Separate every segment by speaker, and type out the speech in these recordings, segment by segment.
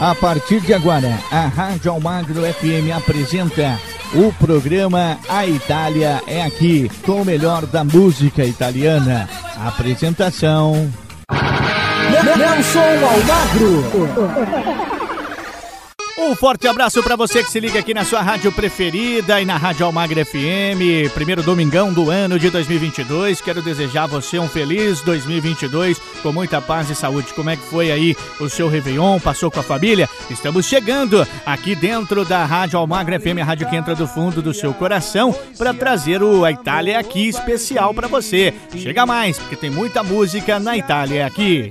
Speaker 1: A partir de agora, a Rádio Almagro FM apresenta o programa A Itália é Aqui, com o melhor da música italiana. Apresentação.
Speaker 2: Nelson Almagro.
Speaker 1: Um forte abraço para você que se liga aqui na sua rádio preferida e na Rádio Almagra FM. Primeiro domingão do ano de 2022. Quero desejar a você um feliz 2022 com muita paz e saúde. Como é que foi aí o seu Réveillon? Passou com a família? Estamos chegando aqui dentro da Rádio Almagra FM, a rádio que entra do fundo do seu coração, para trazer o A Itália aqui especial para você. Chega mais, porque tem muita música na Itália aqui.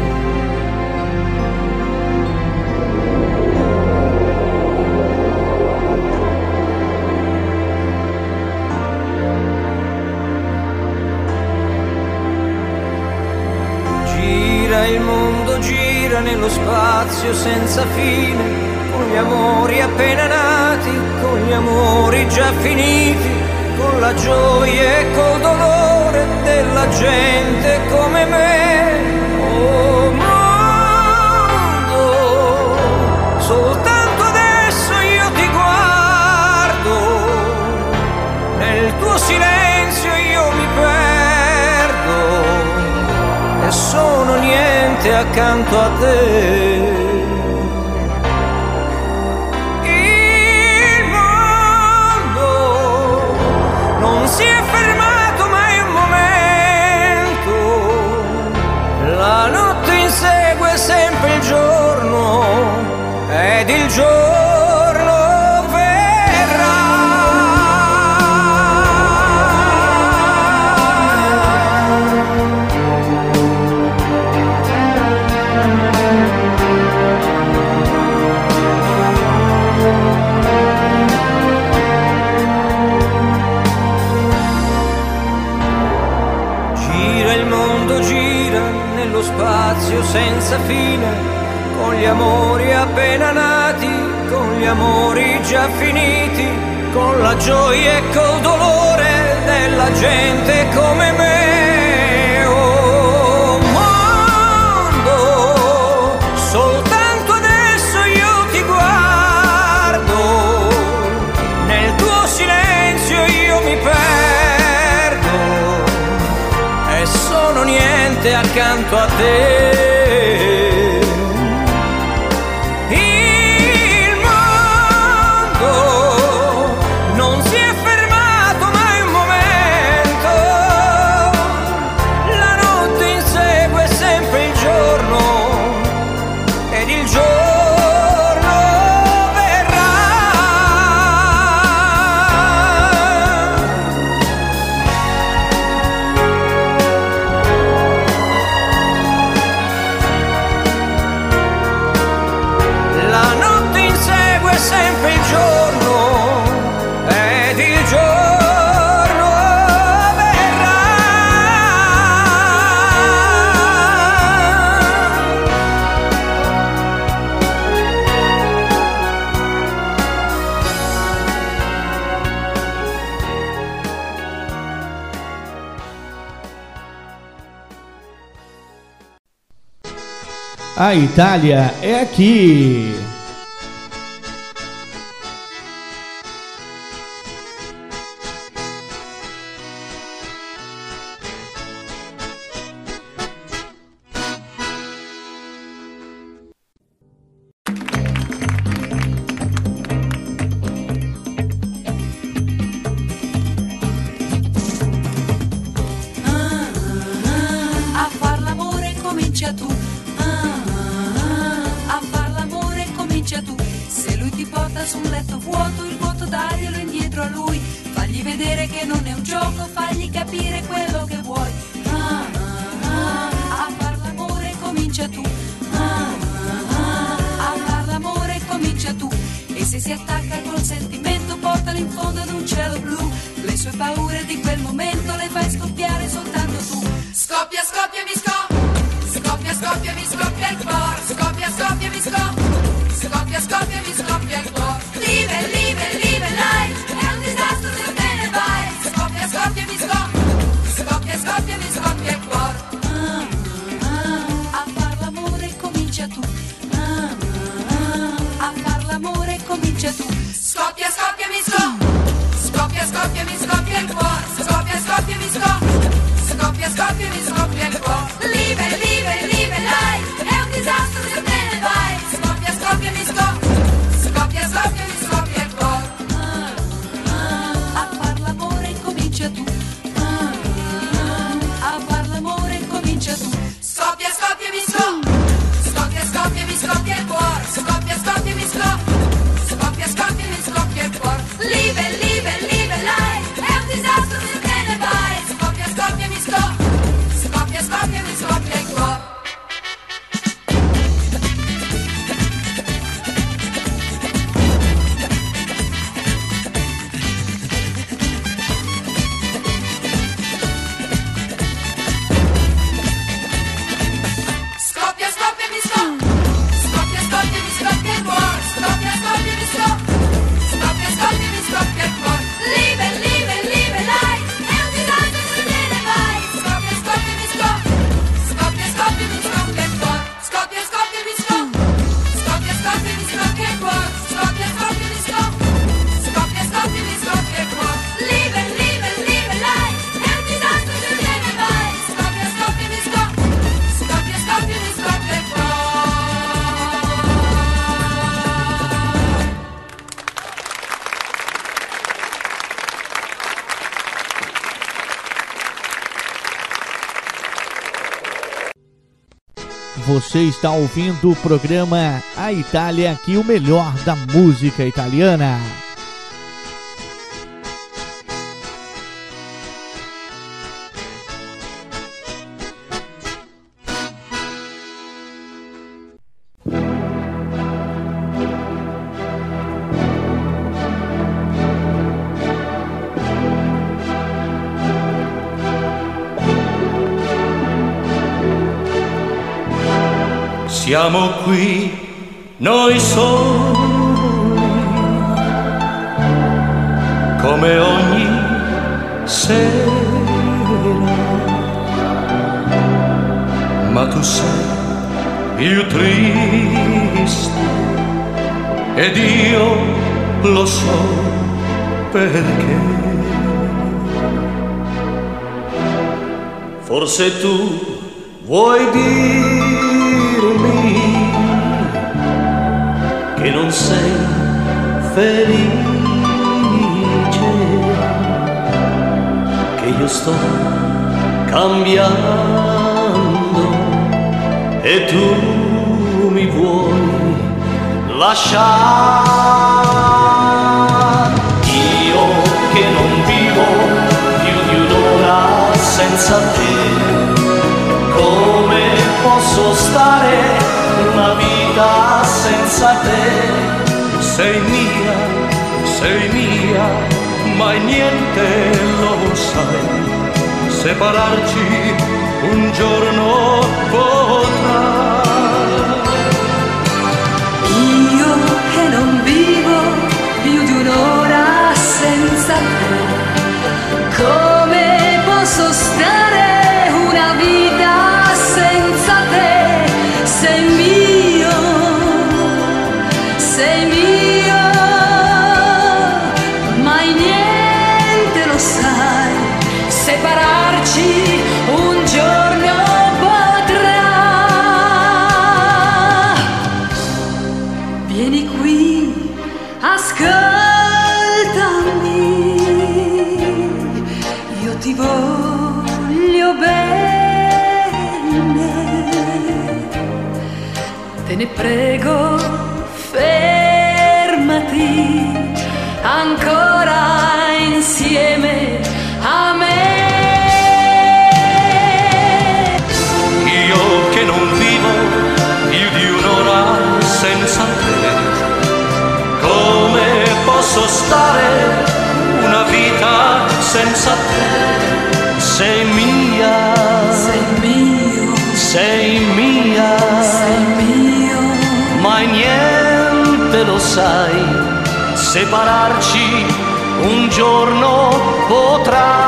Speaker 3: Nello spazio senza fine, con gli amori appena nati, con gli amori già finiti, con la gioia e col dolore della gente come me. Oh sono niente accanto a te. Senza fine, con gli amori appena nati, con gli amori già finiti, con la gioia e col dolore della gente come me. Oh soltanto adesso io ti guardo, nel tuo silenzio io mi perdo e sono niente accanto a te.
Speaker 1: Itália é aqui.
Speaker 4: Você está ouvindo o programa A Itália aqui, o melhor da música italiana.
Speaker 5: siamo qui noi soli, come ogni sera. Ma tu sei più triste ed io lo so perché. Forse tu vuoi dire non sei felice, che io sto cambiando e tu mi vuoi lasciare. Io che non vivo più di un'ora senza te, come posso stare? te, sei mia, sei mia, mai niente lo sai, separarci un giorno potrà.
Speaker 6: Io che non vivo più di un'ora senza te, ancora insieme a me.
Speaker 5: Io che non vivo più di un'ora senza te, come posso stare una vita senza te. Sei mia,
Speaker 6: sei mio,
Speaker 5: sei mia,
Speaker 6: sei mio,
Speaker 5: ma niente lo sai separarci un giorno potrà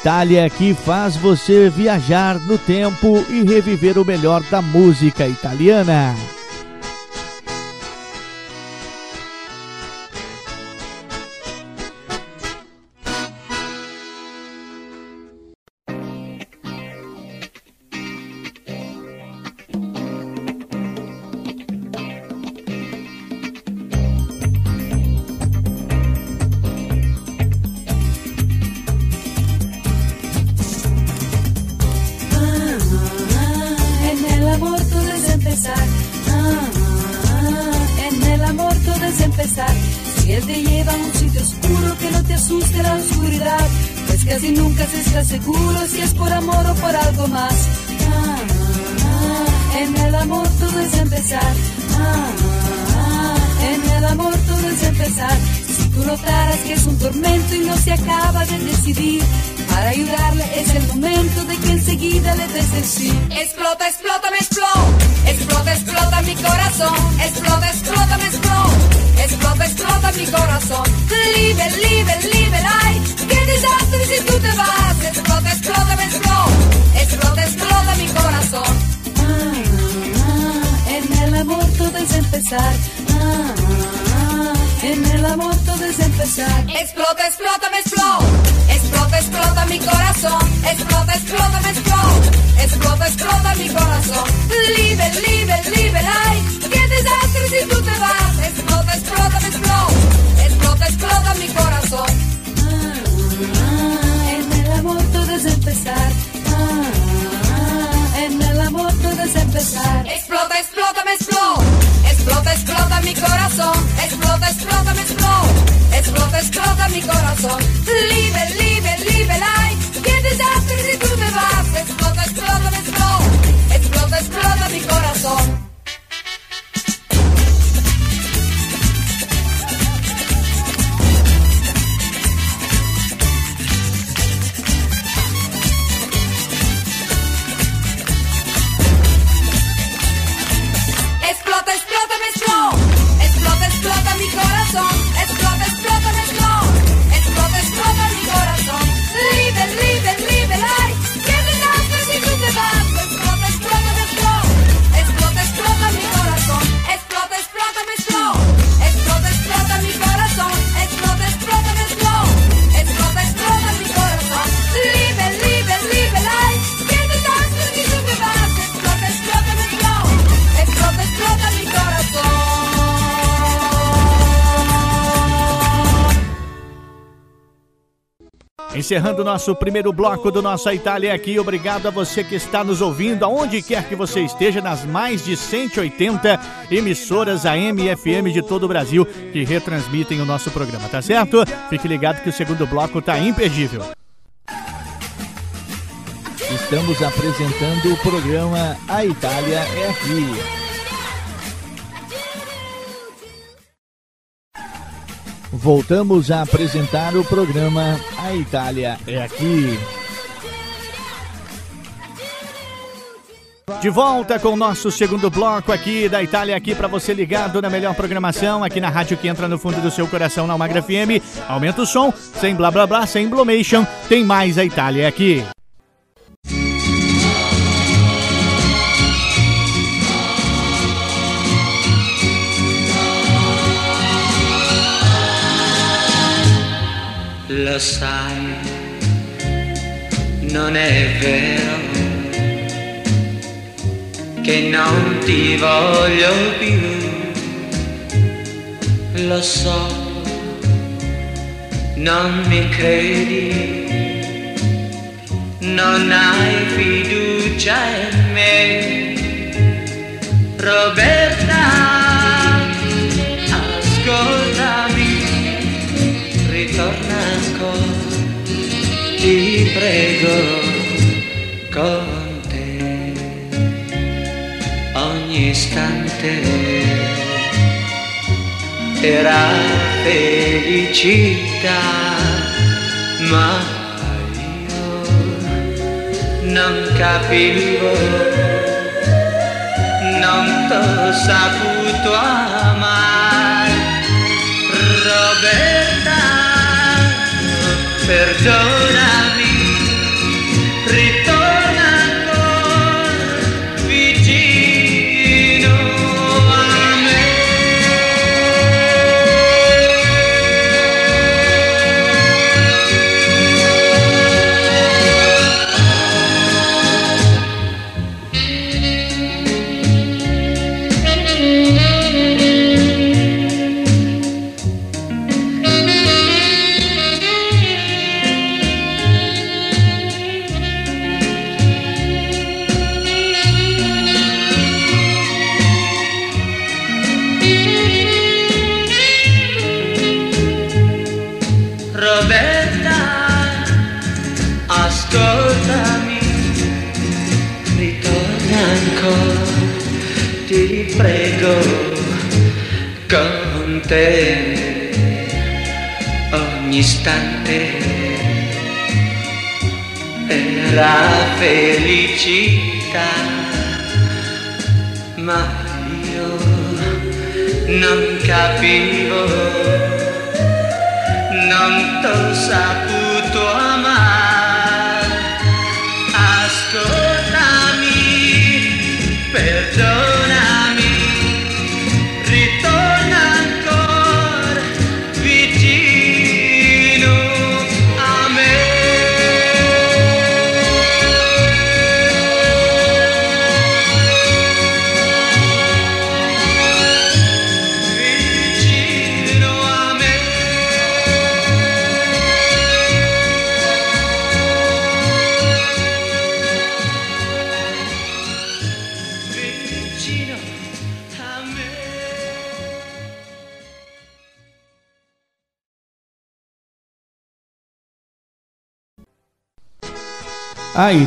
Speaker 7: Itália que faz você viajar no tempo e reviver o melhor da música italiana.
Speaker 1: explota, me explota, explota, explota mi corazón. Libre,
Speaker 7: encerrando o nosso primeiro bloco do Nossa Itália aqui. Obrigado a você que está nos ouvindo, aonde quer que você esteja, nas mais de 180 emissoras AM e FM de todo o Brasil que retransmitem o nosso programa, tá certo? Fique ligado que o segundo bloco tá imperdível. Estamos apresentando o programa A Itália é Aqui. Voltamos a apresentar o programa A Itália é Aqui. De volta com o nosso segundo bloco aqui da Itália, aqui para você ligado na melhor programação, aqui na rádio que entra no fundo do seu coração, na Almagra FM. Aumenta o som, sem blá blá blá, sem blumation, tem mais a Itália é aqui.
Speaker 8: Lo sai, non è vero che non ti voglio più. Lo so, non mi credi, non hai fiducia in me. Proverò prego con te. Ogni istante era felicità ma io non capivo non t'ho saputo amare.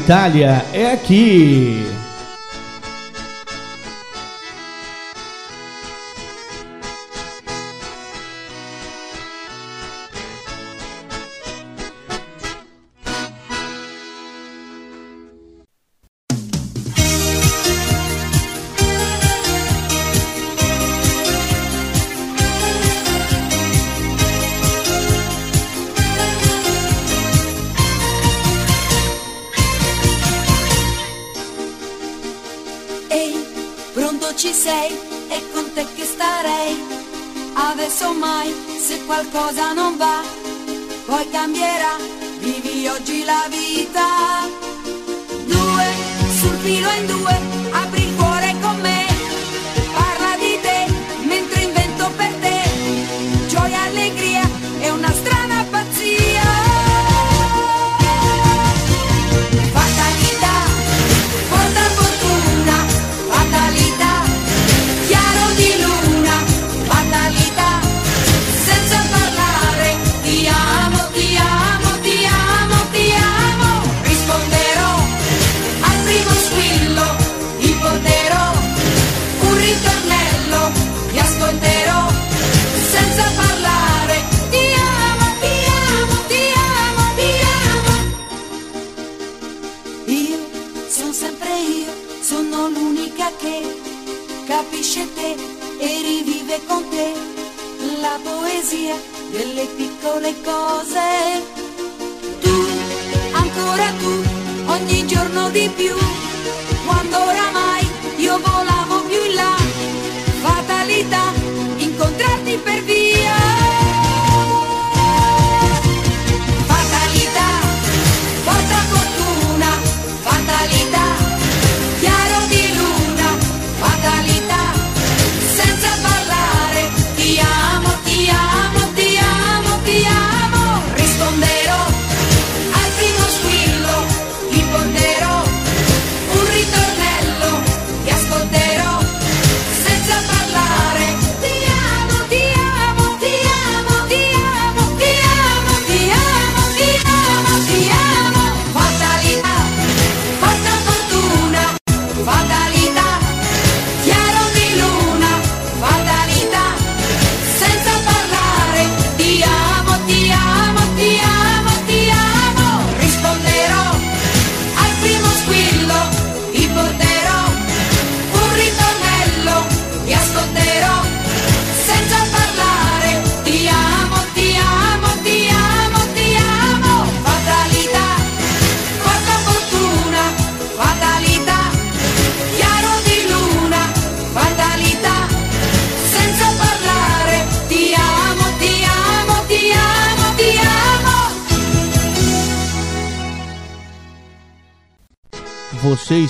Speaker 7: Itália é aqui.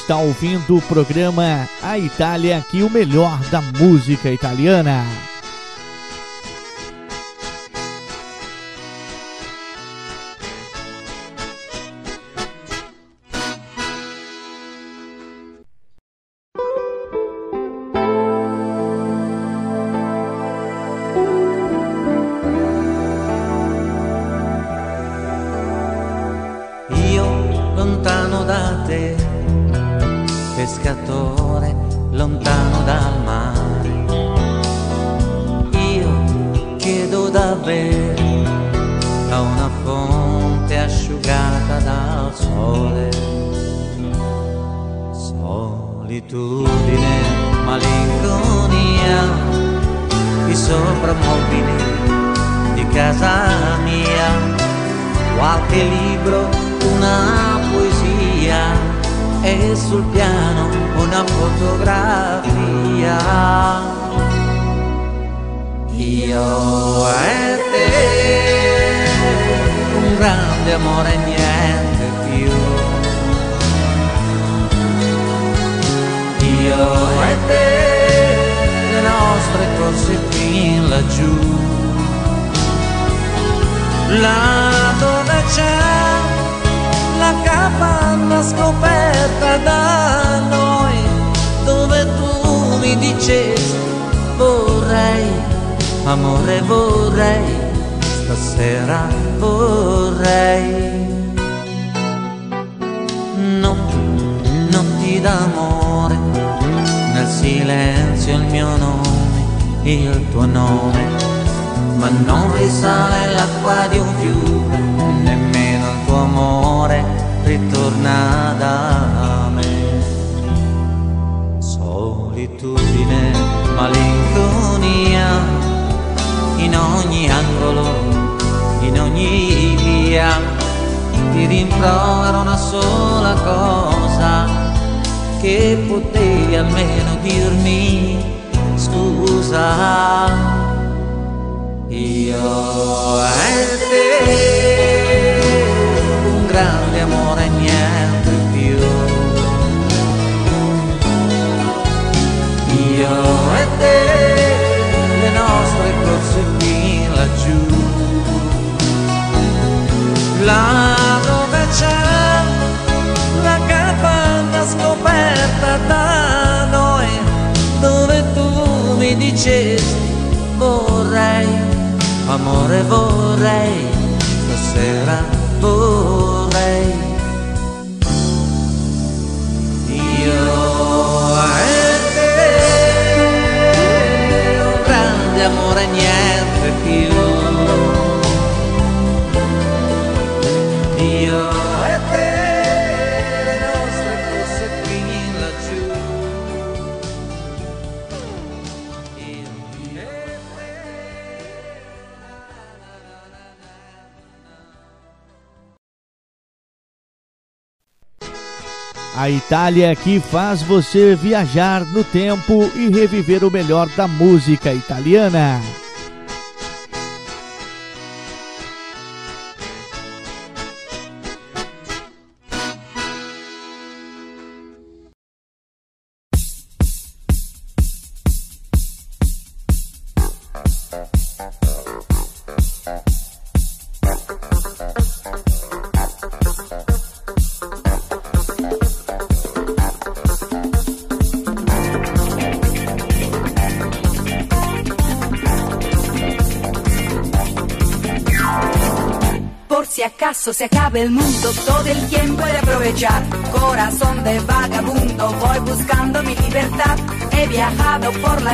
Speaker 4: Está ouvindo o programa A Itália aqui, o melhor da música italiana.
Speaker 3: Là dove c'è la capanna scoperta da noi, dove tu mi dicesti vorrei, amore vorrei, stasera vorrei. Notti, notti d'amore, nel silenzio il mio nome, il tuo nome ma non risale l'acqua di un fiume, nemmeno il tuo amore ritorna da me. Solitudine, malinconia, in ogni angolo, in ogni via, ti rimprovero una sola cosa, che potevi almeno dirmi scusa. Io e te, un grande amore niente più. Io e te, le nostre corse qui laggiù. Là dove c'è la capanna scoperta da noi, dove tu mi dicesti vorrei amore vorrei, stasera vorrei. Io e te, un grande amore niente
Speaker 4: A Itália que faz você viajar no tempo e reviver o melhor da música italiana.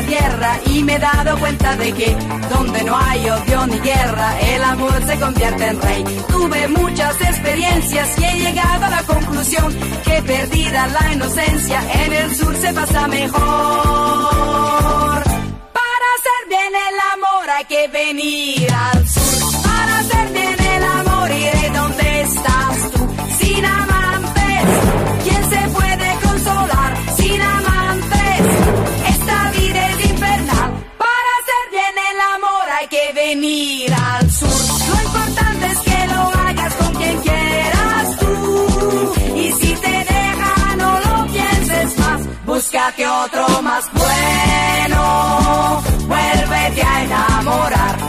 Speaker 7: Tierra y me he dado cuenta de que donde no hay odio ni guerra, el amor se convierte en rey. Tuve muchas experiencias y he llegado a la conclusión que perdida la inocencia, en el sur se pasa mejor. Para hacer bien el amor hay que venir al sur. Búscate otro más bueno, vuélvete a enamorar.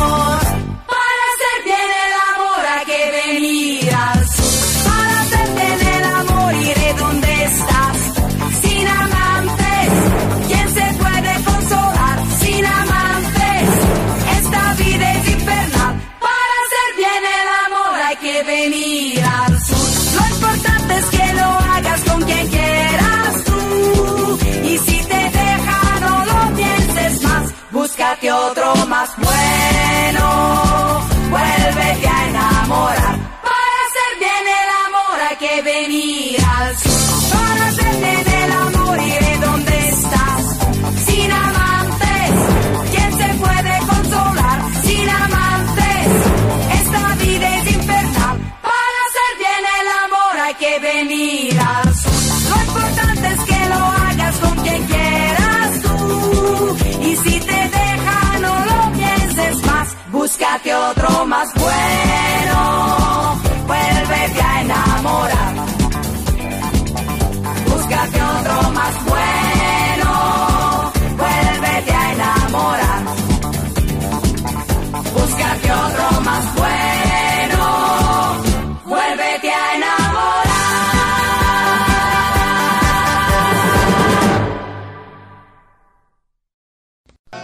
Speaker 7: Otro más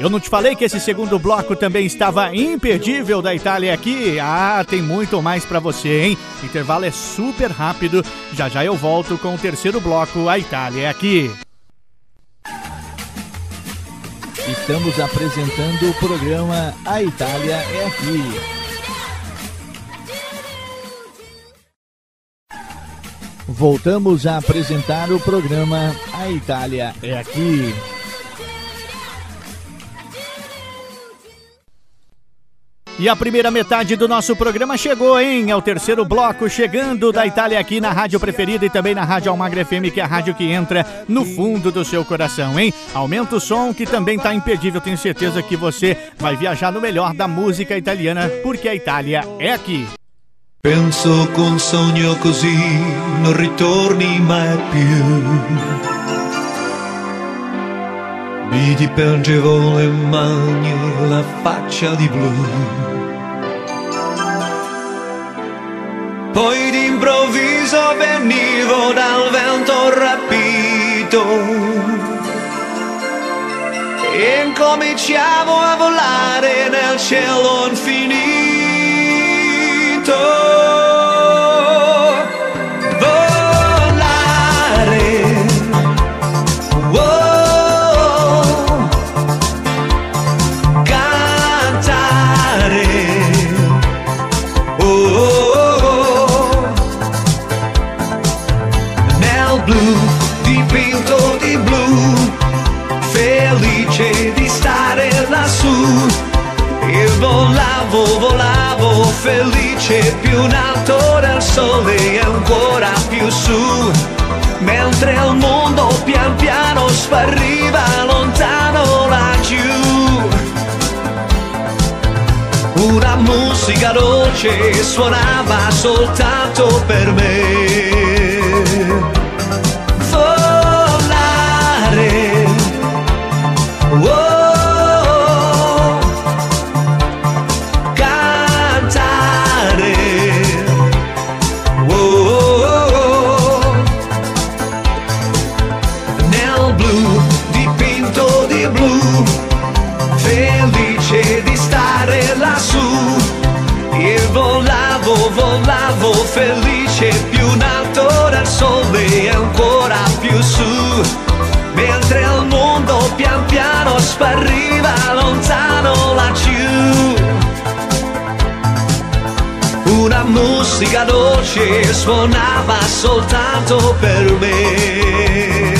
Speaker 1: Eu não te falei que esse segundo bloco também estava imperdível da Itália aqui? Ah, tem muito mais pra você, hein? Intervalo é super rápido. Já já eu volto com o terceiro bloco, a Itália é aqui.
Speaker 4: Estamos apresentando o programa A Itália é Aqui. Voltamos a apresentar o programa A Itália é Aqui.
Speaker 1: E a primeira metade do nosso programa chegou, hein? É o terceiro bloco chegando da Itália aqui na rádio preferida e também na Rádio Almagra FM, que é a rádio que entra no fundo do seu coração, hein? Aumenta o som que também tá impedível. Tenho certeza que você vai viajar no melhor da música italiana, porque a Itália é aqui.
Speaker 9: Penso un sogno così non ritorni mai più. Mi dipingevo le mani la faccia di blu. Poi d'improvviso venivo dal vento rapito e incominciavo a volare nel cielo infinito. Volavo, volavo, felice più in alto del sole e ancora più su. Mentre il mondo pian piano spariva lontano laggiù. Una musica dolce suonava soltanto per me. Spariva lontano laggiù. Una musica dolce suonava soltanto per me.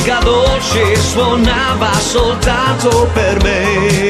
Speaker 9: Musica dolce suonava soltanto per me.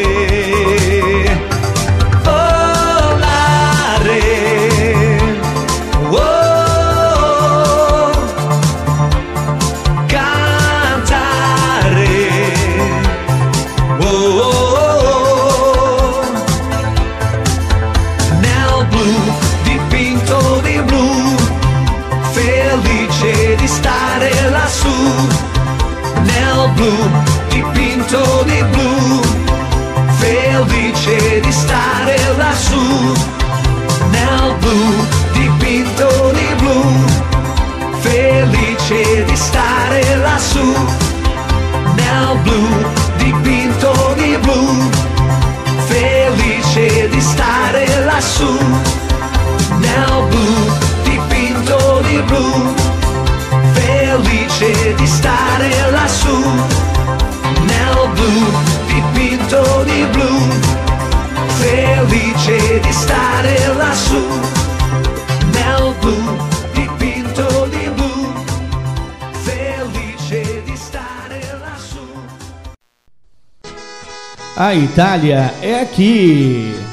Speaker 4: A Itália é aqui.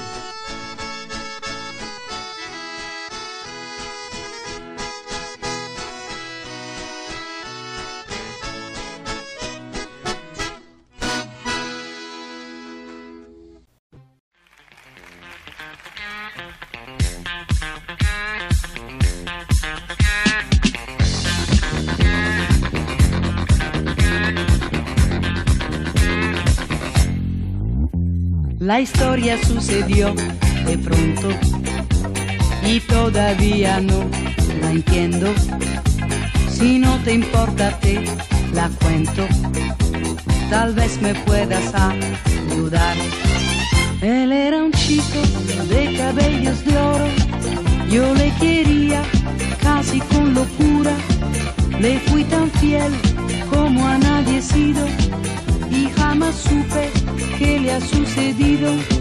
Speaker 10: Sucedió de pronto y todavía no la entiendo. Si no te importa te la cuento, tal vez me puedas ayudar. Él era un chico de cabellos de oro, yo le quería casi con locura, le fui tan fiel como a nadie sido y jamás supe qué le ha sucedido.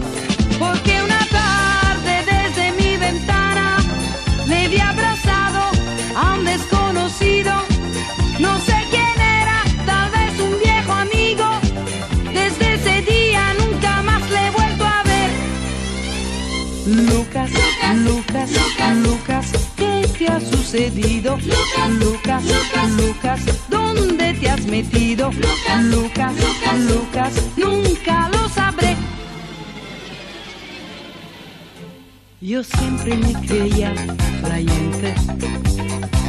Speaker 10: Sucedido? Lucas, Lucas, ¿dónde te has metido? Lucas, Lucas, nunca lo sabré. Yo siempre me creía creyente,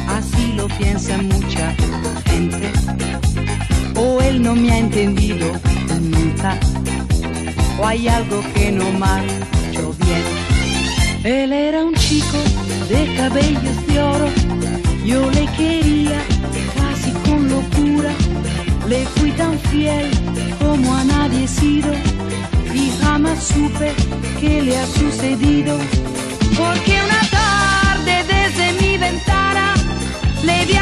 Speaker 10: así lo piensa mucha gente. O él no me ha entendido nunca, o hay algo que no bien. Él era un chico de cabellos de oro, yo le quería casi con locura, le fui tan fiel como a nadie he sido. Y jamás supe qué le ha sucedido. Porque una tarde desde mi ventana le vi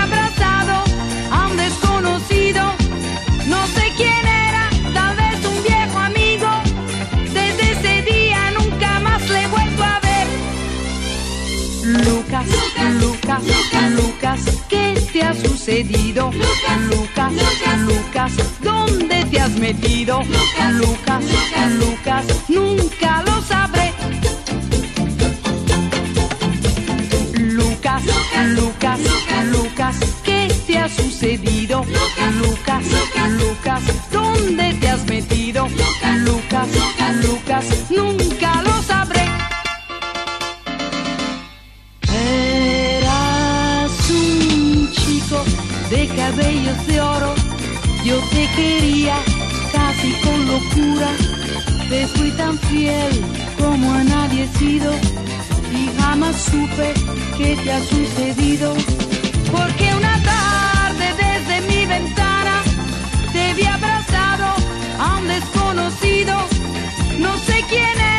Speaker 10: Lucas, Lucas, Lucas, ¿qué te ha sucedido? Lucas, Lucas, Lucas, ¿dónde te has metido? Lucas, Lucas, Lucas, nunca lo sabré. Lucas, Lucas, Lucas, ¿qué te ha sucedido? Lucas, Lucas, ¿dónde te has metido? Lucas, Lucas, nunca cabellos de oro, yo te quería casi con locura, te fui tan fiel como a nadie he sido. Y jamás supe qué te ha sucedido, porque una tarde desde mi ventana te vi abrazado a un desconocido, no sé quién era,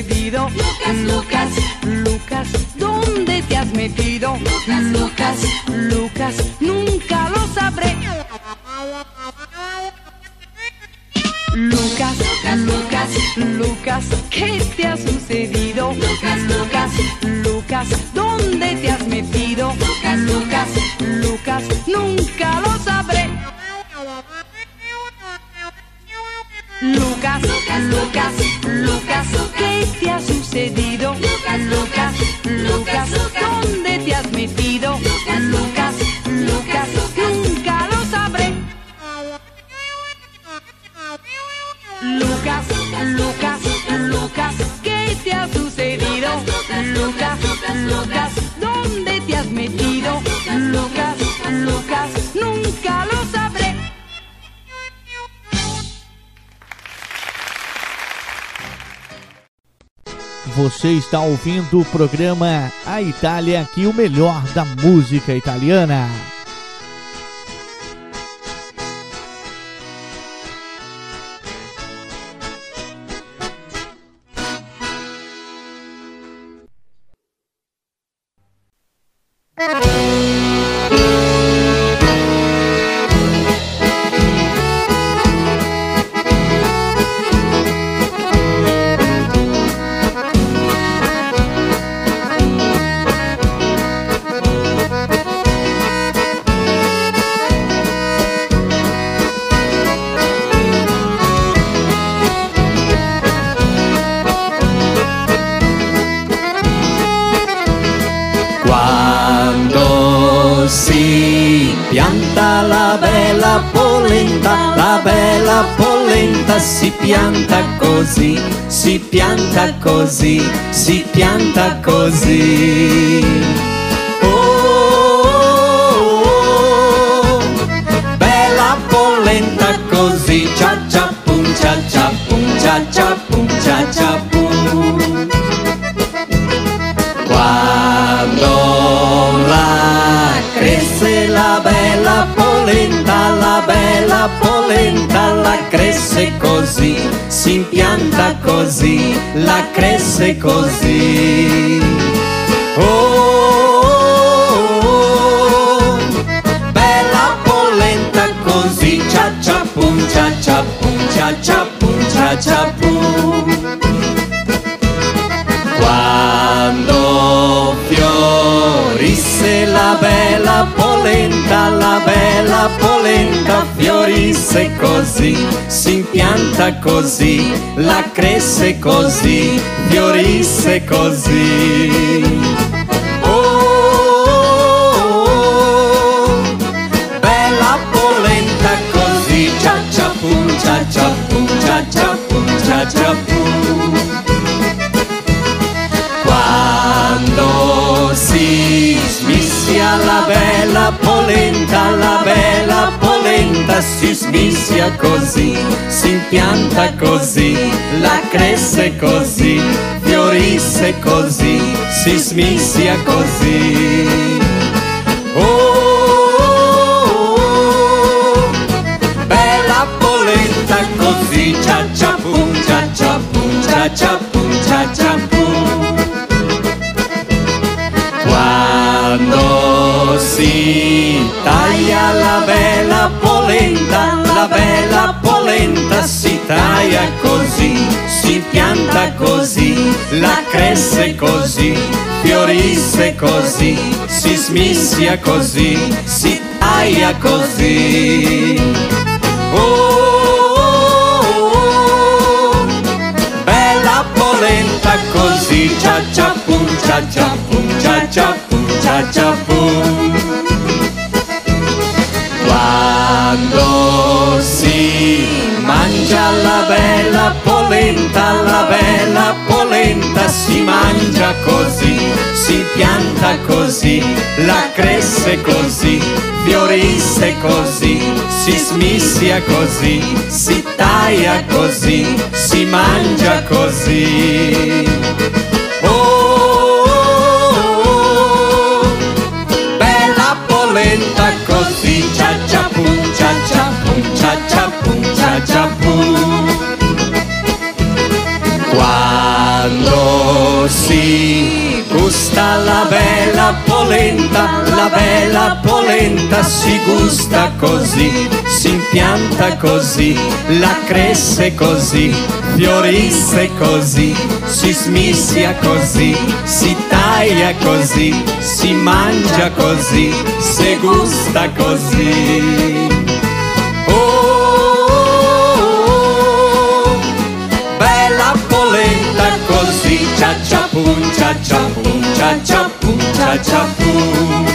Speaker 10: Lucas, Lucas, Lucas, ¿dónde te has metido? Lucas, Lucas, nunca lo sabré. Lucas, Lucas, Lucas, ¿qué te ha sucedido? Lucas, Lucas, Lucas, ¿dónde te has metido? Lucas, Lucas, nunca lo sabré. Lucas, Lucas, Lucas, ¿qué te ha sucedido? Lucas, Lucas, Lucas, ¿dónde te has metido?
Speaker 4: Você está ouvindo o programa A Itália, aqui o melhor da música italiana.
Speaker 11: Si pianta così, si pianta così, si pianta così. Oh, oh, bella polenta così, cia cia pum cia cia pum cia cia la cresce la bella polenta, la bella polenta la cresce così, si impianta così, la cresce così. Oh, la bella polenta fiorisse così, si impianta così, la cresce così, fiorisse così. Si smischia così, si impianta così, la cresce così, fiorisse così, si smischia così. polenta si taia così, si pianta così, la cresce così, fiorisce così, si smissia così, si taia così. Oh, oh, oh, Bella polenta così, cia cia pum, cia cia pum, cia cia pum, cia cia pum. Quando mangia la bella polenta, la bella polenta si mangia così, si pianta così, la cresce così, fiorisse così, si smissia così, si taglia così, si mangia così. Oh, oh, oh, bella polenta così. la bella polenta si gusta così, si impianta così, la cresce così, fiorisce così, si smissia così, si taglia così, si mangia così, si gusta così. Oh, oh, oh, bella polenta così, cia cia pum, cia cia pum, cia cia pum, cia cia pum.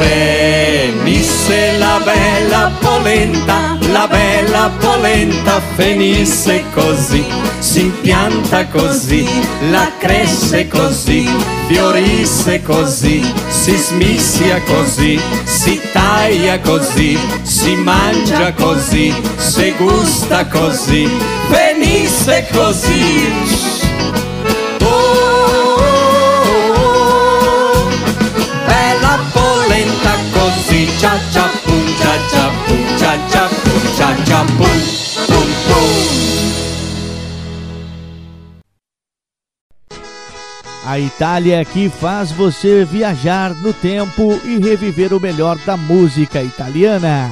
Speaker 11: Venisse la bella polenta, la bella polenta venisse così, si pianta così, la cresce così, fiorisse così, si smissia così, si taglia così, si mangia così, si gusta così, venisse così.
Speaker 7: A Itália é que faz você viajar no tempo e reviver o melhor da música italiana.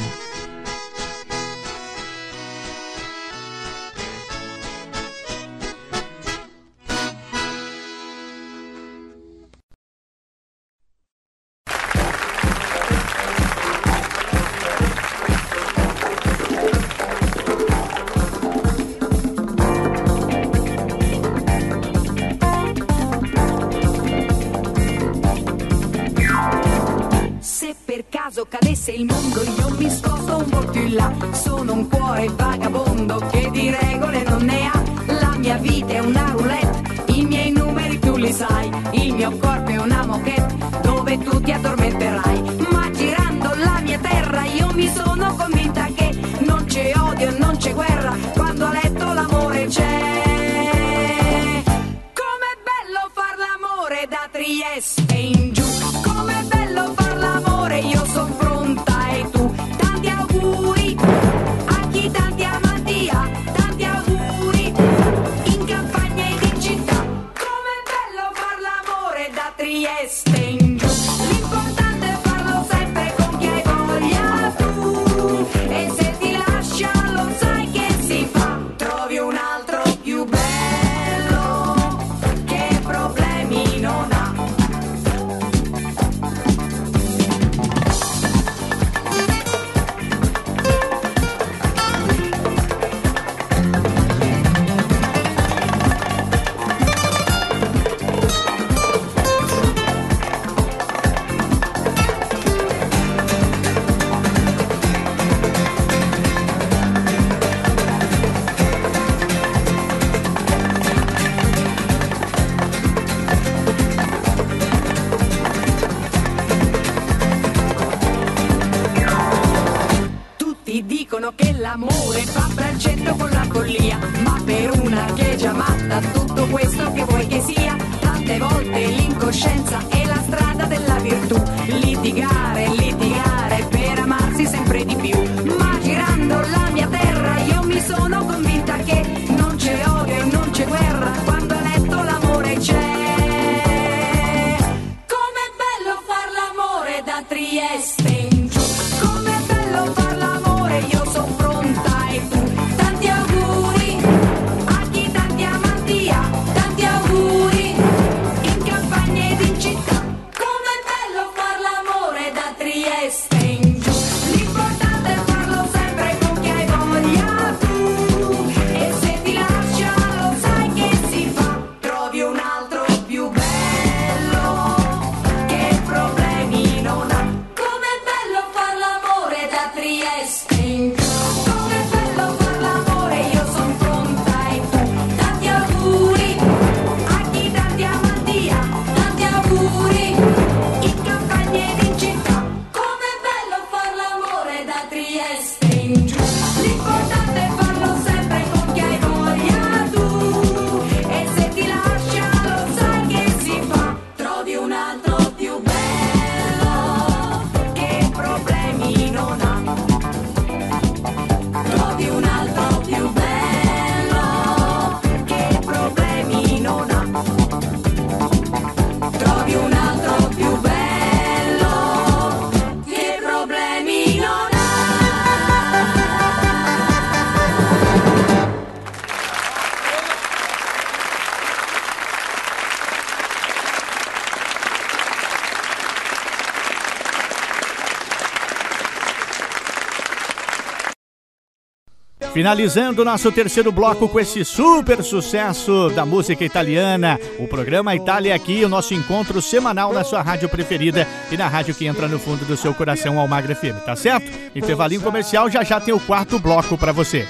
Speaker 1: Finalizando nosso terceiro bloco com esse super sucesso da música italiana, o programa Itália aqui, o nosso encontro semanal na sua rádio preferida e na rádio que entra no fundo do seu coração, Almagra FM, tá certo? Intervalinho comercial, já já tem o quarto bloco para você.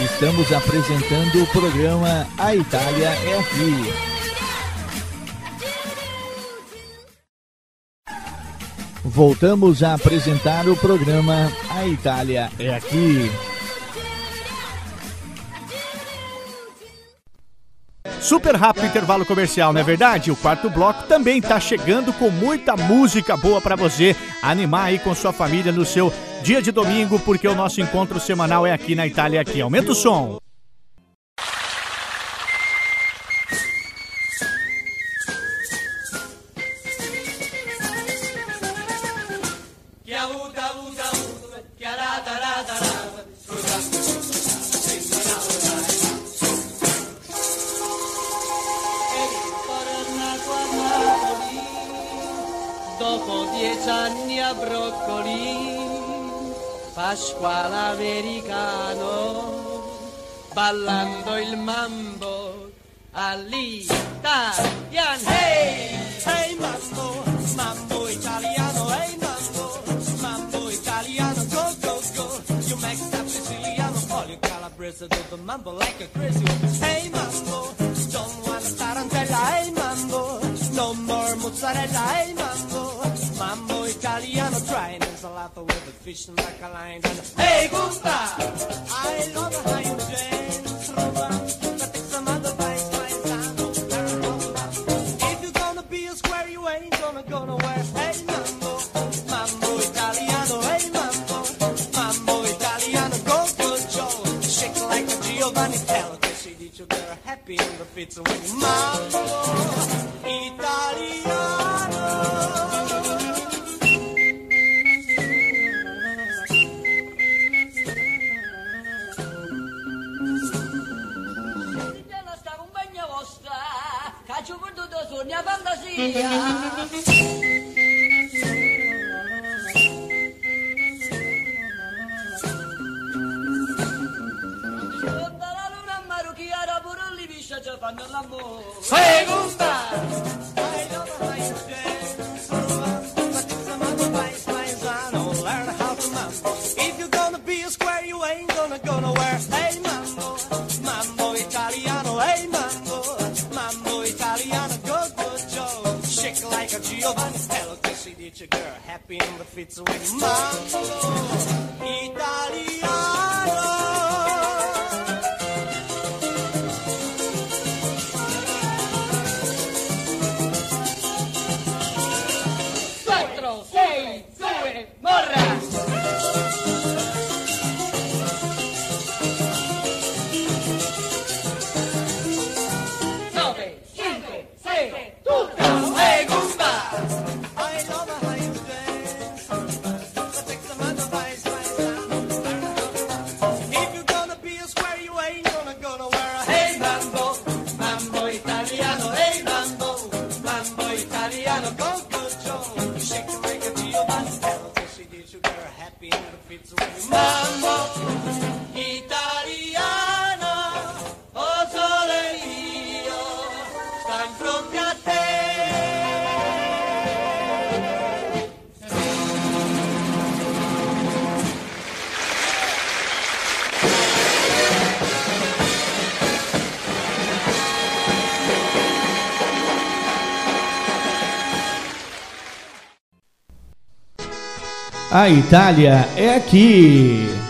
Speaker 4: Estamos apresentando o programa A Itália é Aqui. Voltamos a apresentar o programa A Itália é Aqui.
Speaker 1: Super rápido intervalo comercial, não é verdade? O quarto bloco também está chegando com muita música boa para você animar aí com sua família no seu dia de domingo, porque o nosso encontro semanal é aqui na Itália aqui. Aumenta o som.
Speaker 12: Pasquale americano, ballando il mambo all'italian. Hey, hey mambo, mambo italiano, hey mambo, mambo italiano, go, go, go. You make that Siciliano, all you Calabrese do the mambo like a crazy. Hey mambo, don't wanna a tarantella, hey mambo, no more mozzarella, hey mambo, insalata with a fish and like a line. Hey Gusta, I love how you dance, rumba, but take some advice, paisano. If you're gonna be a square, you ain't gonna go nowhere. Hey mambo, mambo italiano, hey mambo, mambo italiano, go good Joe, shake like a Giovanni Tell che si dice they're happy in the pizza when you mambo
Speaker 13: fantasia.
Speaker 12: A
Speaker 4: Itália é aqui.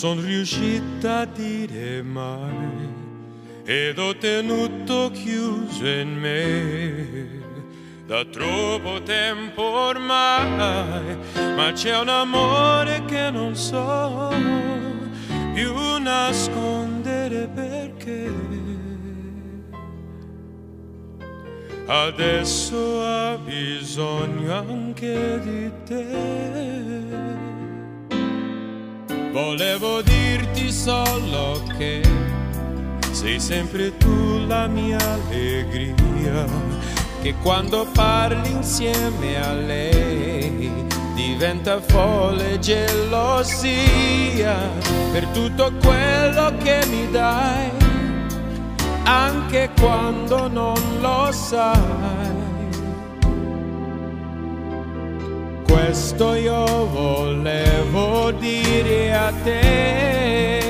Speaker 14: Sono riuscita a dire mai ed ho tenuto chiuso in me da troppo tempo ormai, ma c'è un amore che non so più nascondere perché adesso ha bisogno anche di te. Volevo dirti solo che sei sempre tu la mia allegria, che quando parli insieme a lei diventa folle gelosia per tutto quello che mi dai, anche quando non lo sai. Questo io volevo dire a te.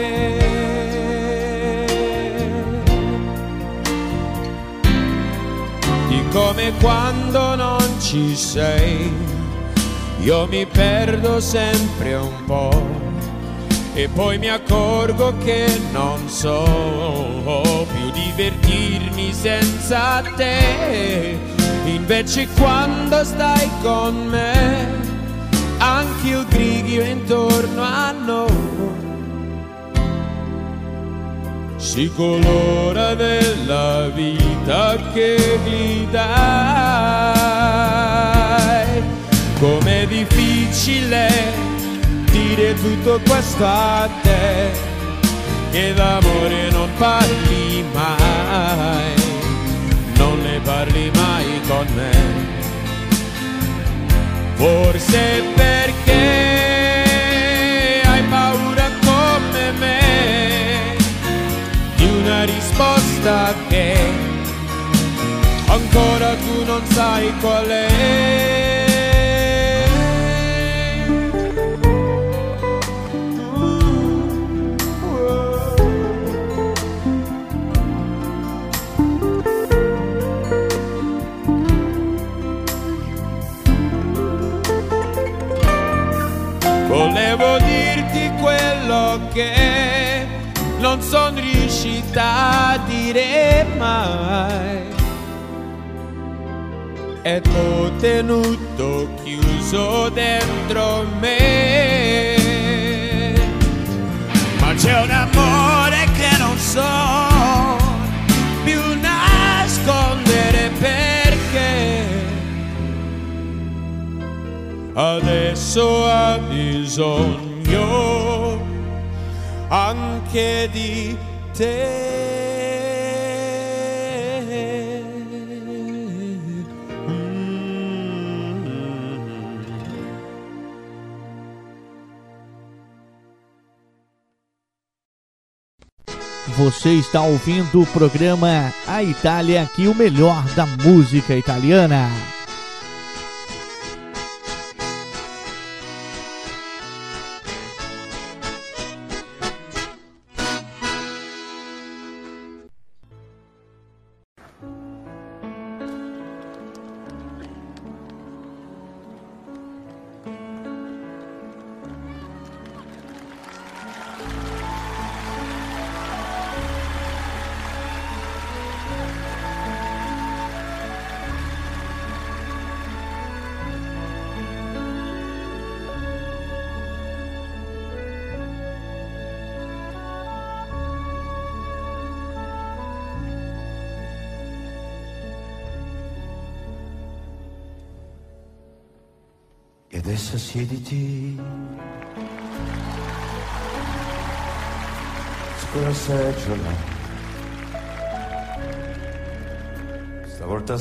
Speaker 14: Di come quando non ci sei, io mi perdo sempre un po'. E poi mi accorgo che non so più divertirmi senza te. Invece quando stai con me, anche il grigio intorno a noi. Si colora della vita che gli dai. Com'è difficile dire tutto questo a te, che d'amore non parli mai, non ne parli mai con me. Forse perché hai paura come me di una risposta che ancora tu non sai qual è. Sono riuscita a dire mai. E t'ho tenuto chiuso dentro me. Ma c'è un amore che non so più nascondere perché adesso ha bisogno anche di te.
Speaker 4: Você está ouvindo o programa A Itália aqui, o melhor da música italiana.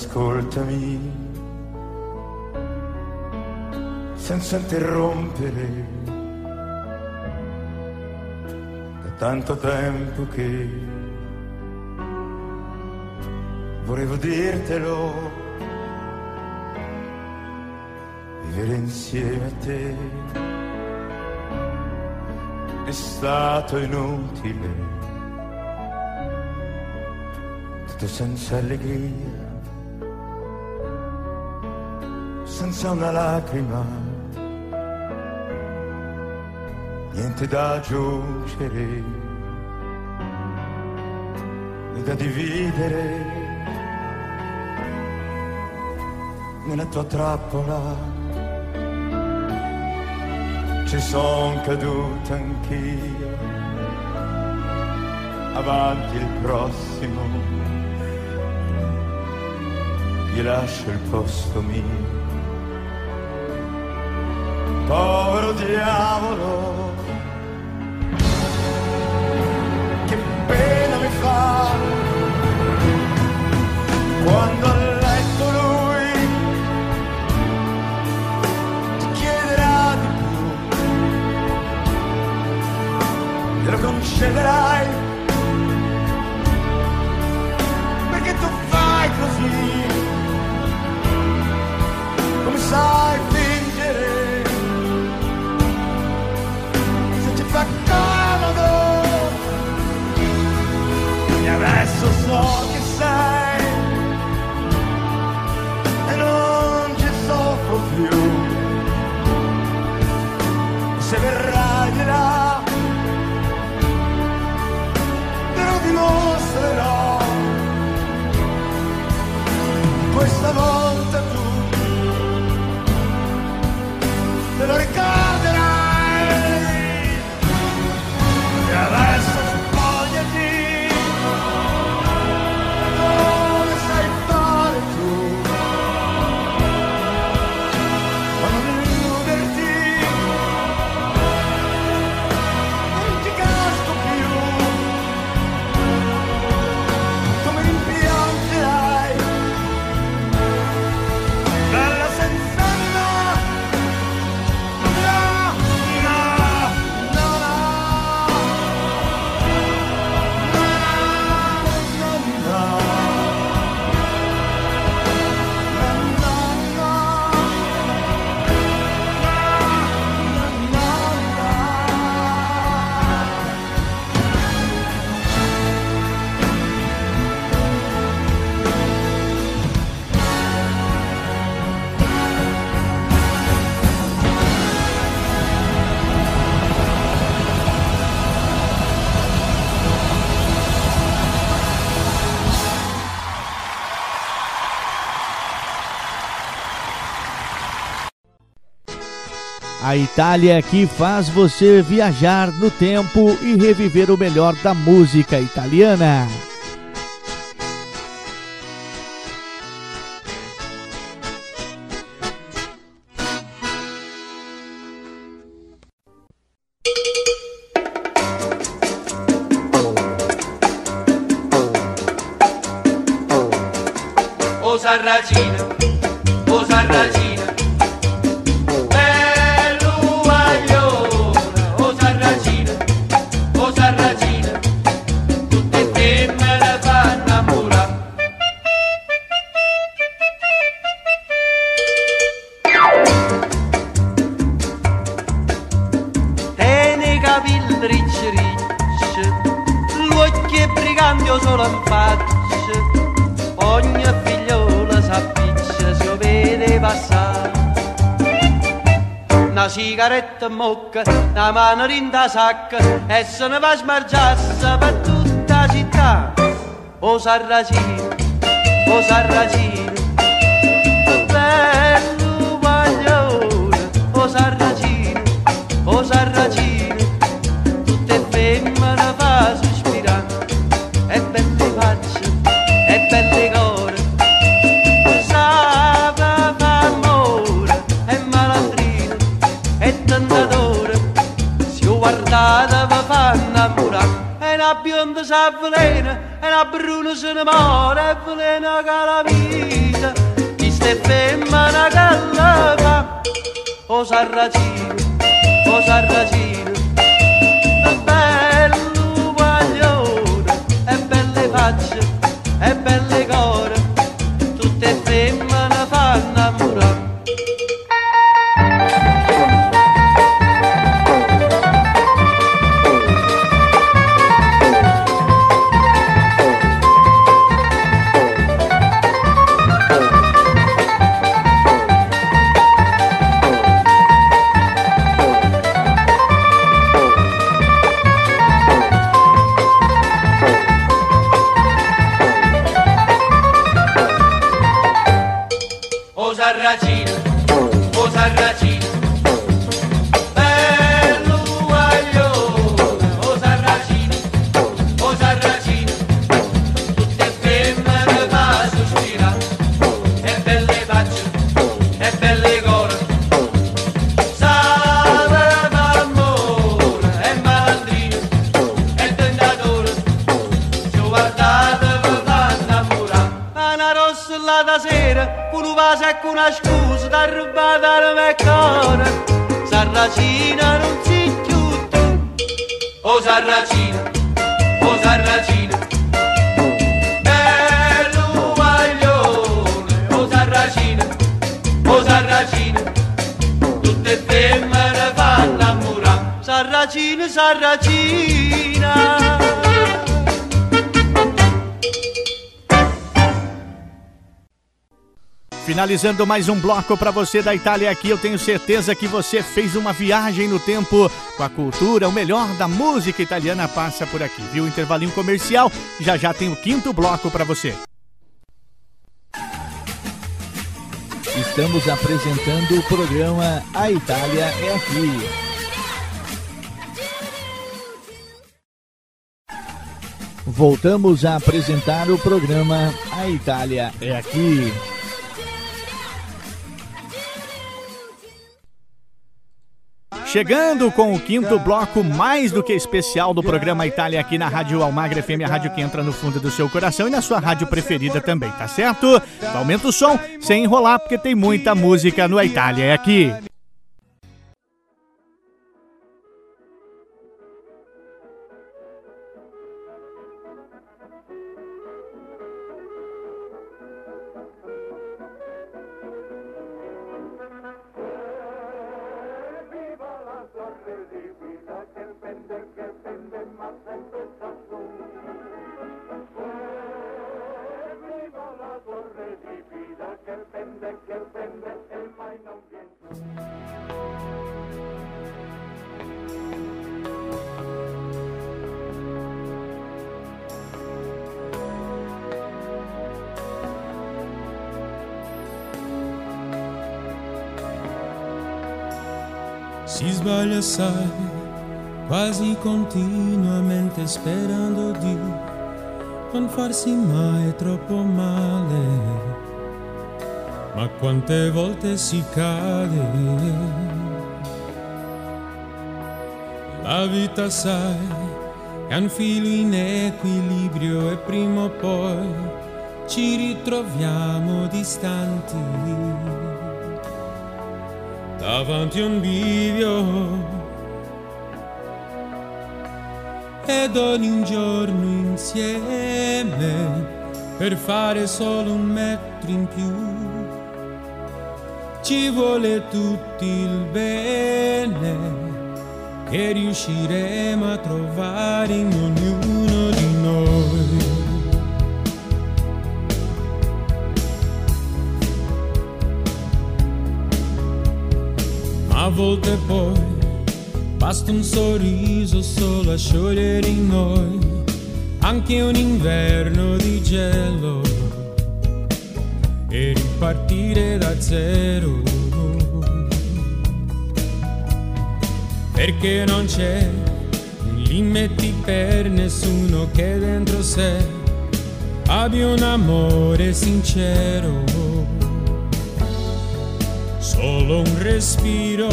Speaker 15: Ascoltami senza interrompere. Da tanto tempo che volevo dirtelo. vivere insieme a te è stato inutile, tutto senza allegria, senza una lacrima, niente da aggiungere né da dividere. Nella tua trappola ci son caduto anch'io.
Speaker 16: Avanti il prossimo, gli lascio il posto mio. Povero diavolo, che pena mi fa quando a letto lui ti chiederà di più, glielo concederai? Perché tu fai così, e adesso
Speaker 4: A Itália que faz você viajar no tempo e reviver o melhor da música italiana.
Speaker 17: Bocca, una mano in da sacca e se ne va a smargiarsi per tutta la città. O Sarracino, o Sarracino, bionda s'avvelena, e una bruna se ne muore, e velena che la vita, di ste femmine che la fa, o Sarracino, o Sarracino, è bello guaglione, e belle facce, e belle core, tutte femmine
Speaker 1: Finalizando mais um bloco para você da Itália aqui, eu tenho certeza que você fez uma viagem no tempo com a cultura, o melhor da música italiana passa por aqui, viu? Intervalinho comercial, já já tem o quinto bloco para você.
Speaker 4: Estamos apresentando o programa A Itália é Aqui. Voltamos a apresentar o programa A Itália é Aqui.
Speaker 1: Chegando com o quinto bloco mais do que especial do programa Itália aqui na Rádio Almagra FM, a rádio que entra no fundo do seu coração e na sua rádio preferida também, tá certo? Aumenta o som sem enrolar porque tem muita música no Itália é aqui.
Speaker 14: Si sbaglia sai, quasi continuamente sperando di non farsi mai troppo male. Ma quante volte si cade. La vita sai, è un filo in equilibrio e prima o poi ci ritroviamo distanti davanti a un bivio ed ogni giorno insieme per fare solo un metro in più ci vuole tutti il bene che riusciremo a trovare in ognuno di noi. A volte poi basta un sorriso solo a sciogliere in noi anche un inverno di gelo e ripartire da zero. Perché non c'è limiti per nessuno che dentro sé abbia un amore sincero solo un respiro.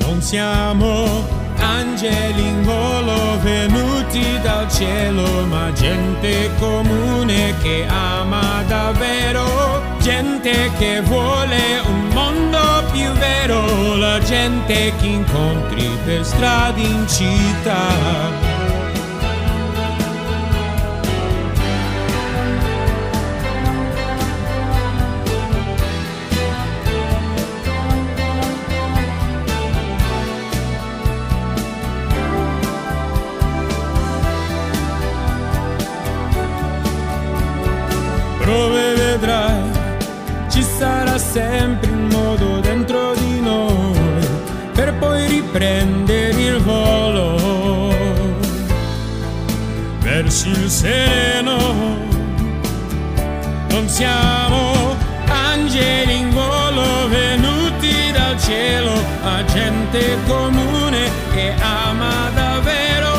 Speaker 14: Non siamo angeli in volo venuti dal cielo, ma gente comune che ama davvero, gente che vuole un mondo più vero, la gente che incontri per strada in città. Riprendere il volo verso il seno. Non siamo angeli in volo venuti dal cielo, ma gente comune che ama davvero,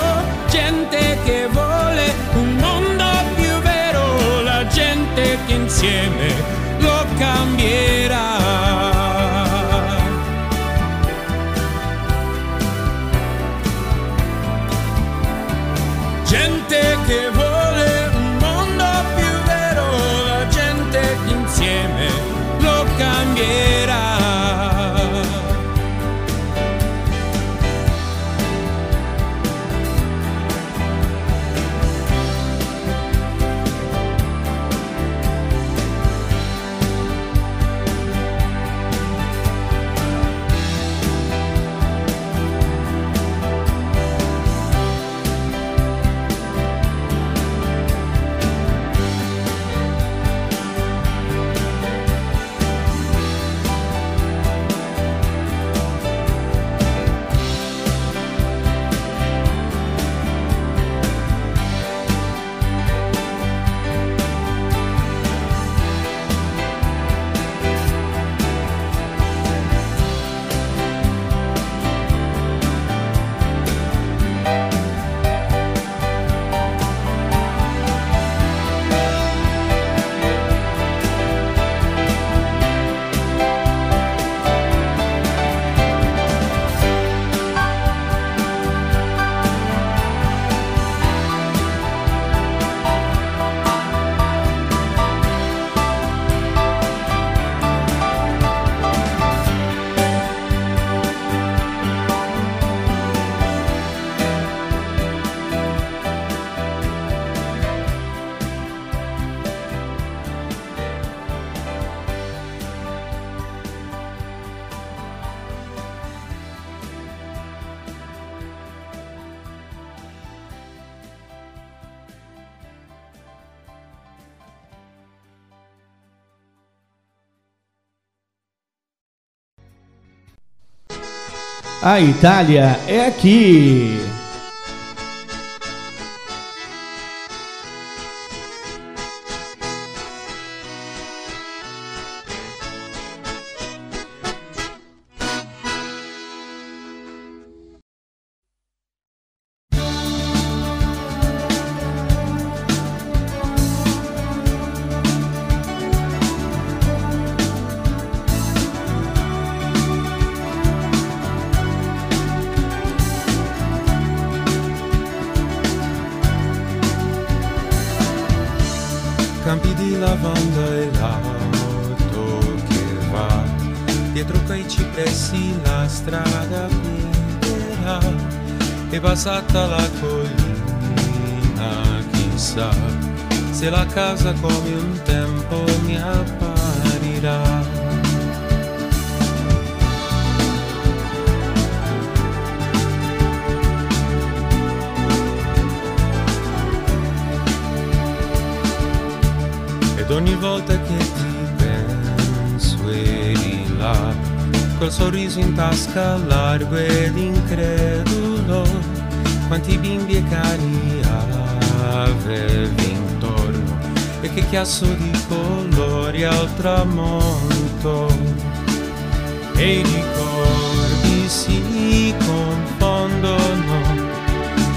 Speaker 14: gente che vuole un mondo più vero, la gente che insieme lo cambierà.
Speaker 4: A Itália é aqui.
Speaker 14: E i ricordi si confondono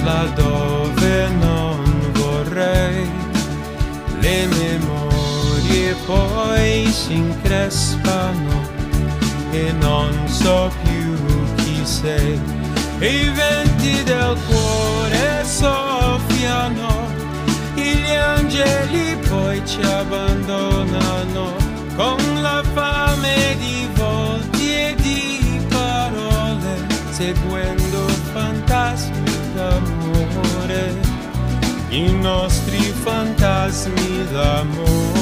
Speaker 14: laddove non vorrei. Le memorie poi si increspano e non so più chi sei. E i venti del cuore soffiano e gli angeli poi ci abbandonano con la fame seguendo fantasmi d'amore i nostri fantasmi d'amore.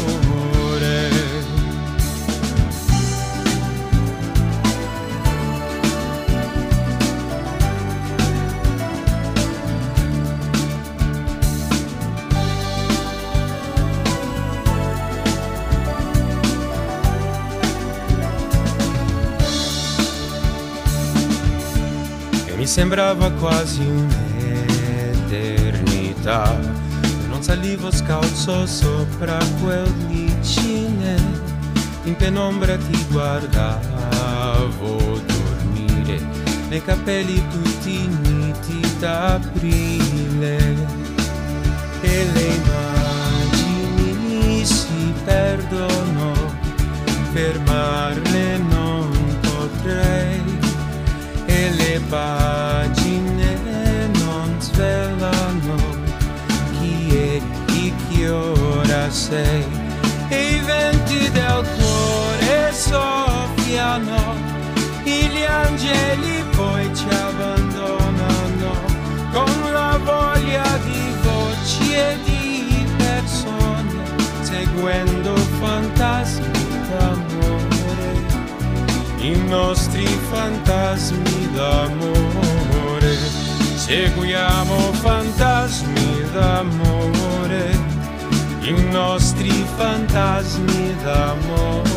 Speaker 14: Sembrava quasi un'eternità. Non salivo scalzo sopra quel licine in penombra ti guardavo dormire nei capelli tutti niti d'aprile. E le immagini si perdono fermarle non potrei e le pagine non svelano chi eri, che ora sei. E i venti del cuore soffiano e gli angeli poi ci abbandonano con la voglia di voci e di persone seguendo fantasmi i nostri fantasmi d'amore. Seguiamo fantasmi d'amore. I nostri fantasmi d'amore.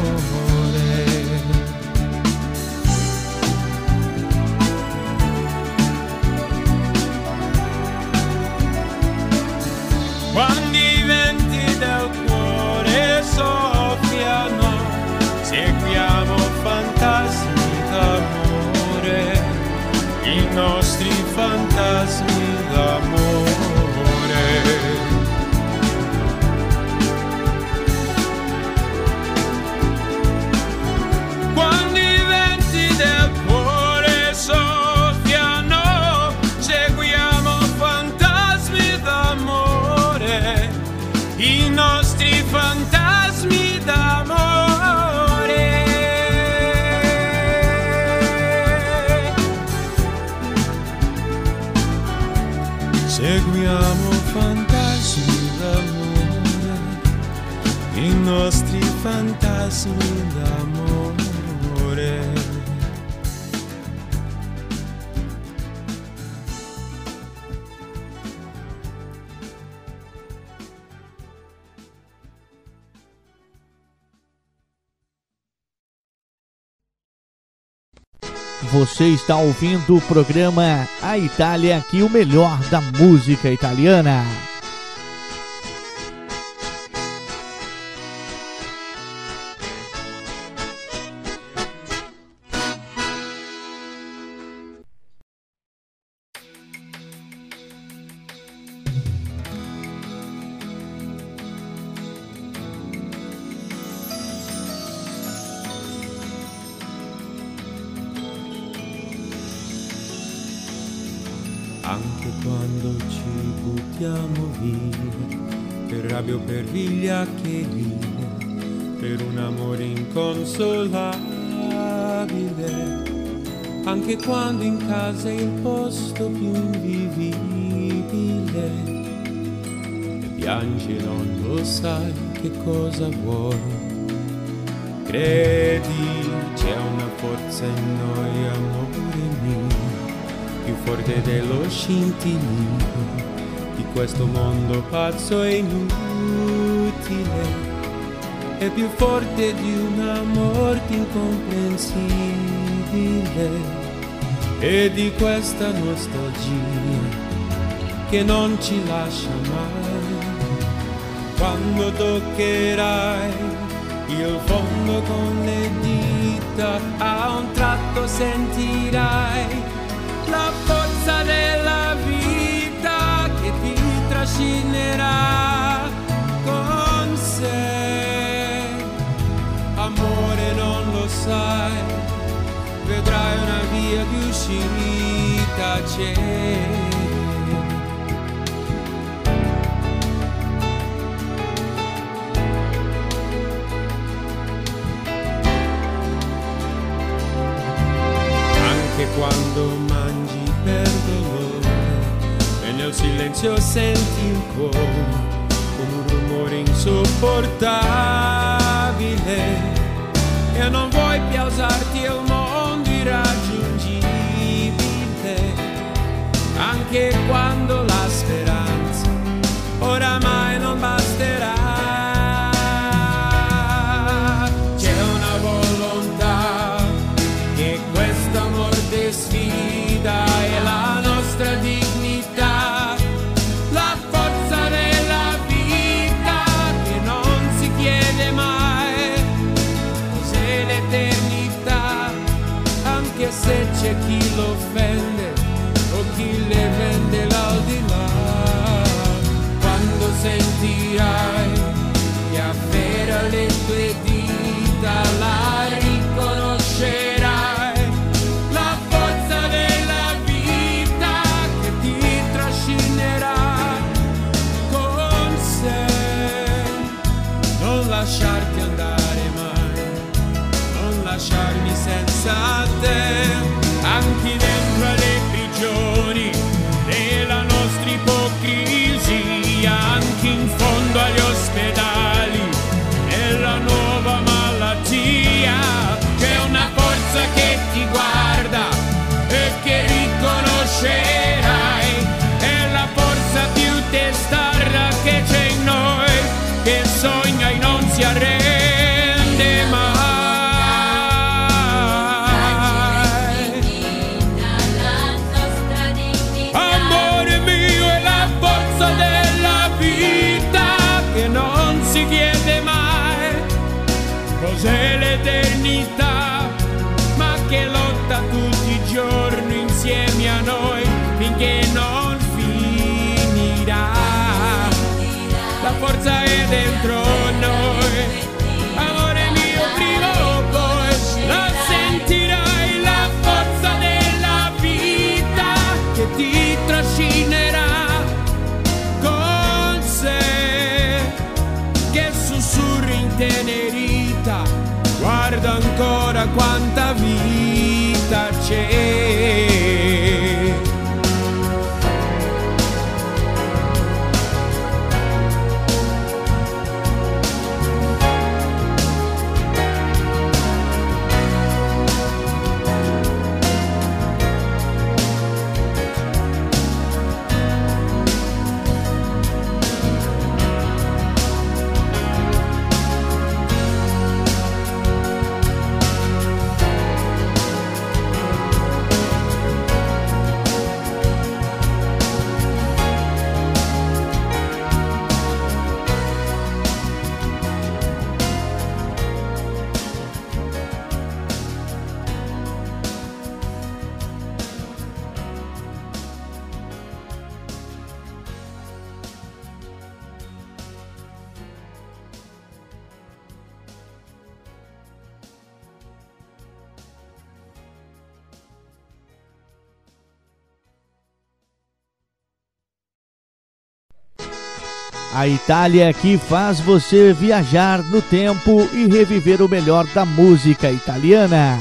Speaker 14: Quando i venti del cuore soffiano seguiamo d'amore i nostri fantasmi d'amore fantasmi d'amore.
Speaker 4: Você está ouvindo o programa A Itália aqui, o melhor da música italiana.
Speaker 14: cosa vuoi. Credi, c'è una forza in noi, amore mio, più forte dello scintillino di questo mondo pazzo e inutile. È più forte di una morte incomprensibile e di questa nostalgia che non ci lascia mai quando toccherai il fondo con le dita, a un tratto sentirai la forza della vita che ti trascinerà con sé. Amore non lo sai, vedrai una via di uscita c'è. che quando mangi per dolore e nel silenzio senti il cuore come un rumore insopportabile. E non vuoi più alzarti il mondo irraggiungibile anche quando la
Speaker 4: que faz você viajar no tempo e reviver o melhor da música italiana.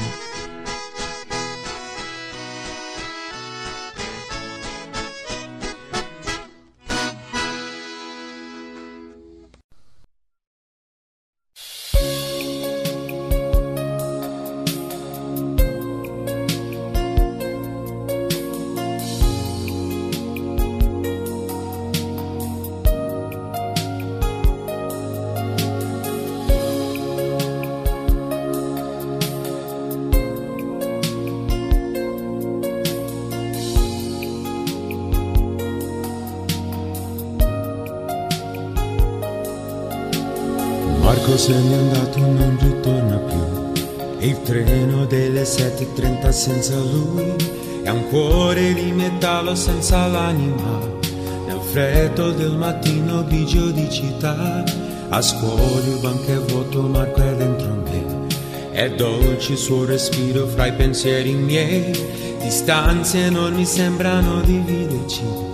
Speaker 14: Marco se n'è andato non ritorna più. Il treno delle 7.30 senza lui È un cuore di metallo senza l'anima. Nel freddo del mattino grigio di città A scuola il banco è vuoto, Marco è dentro me È dolce il suo respiro fra i pensieri miei. Distanze enormi sembrano dividerci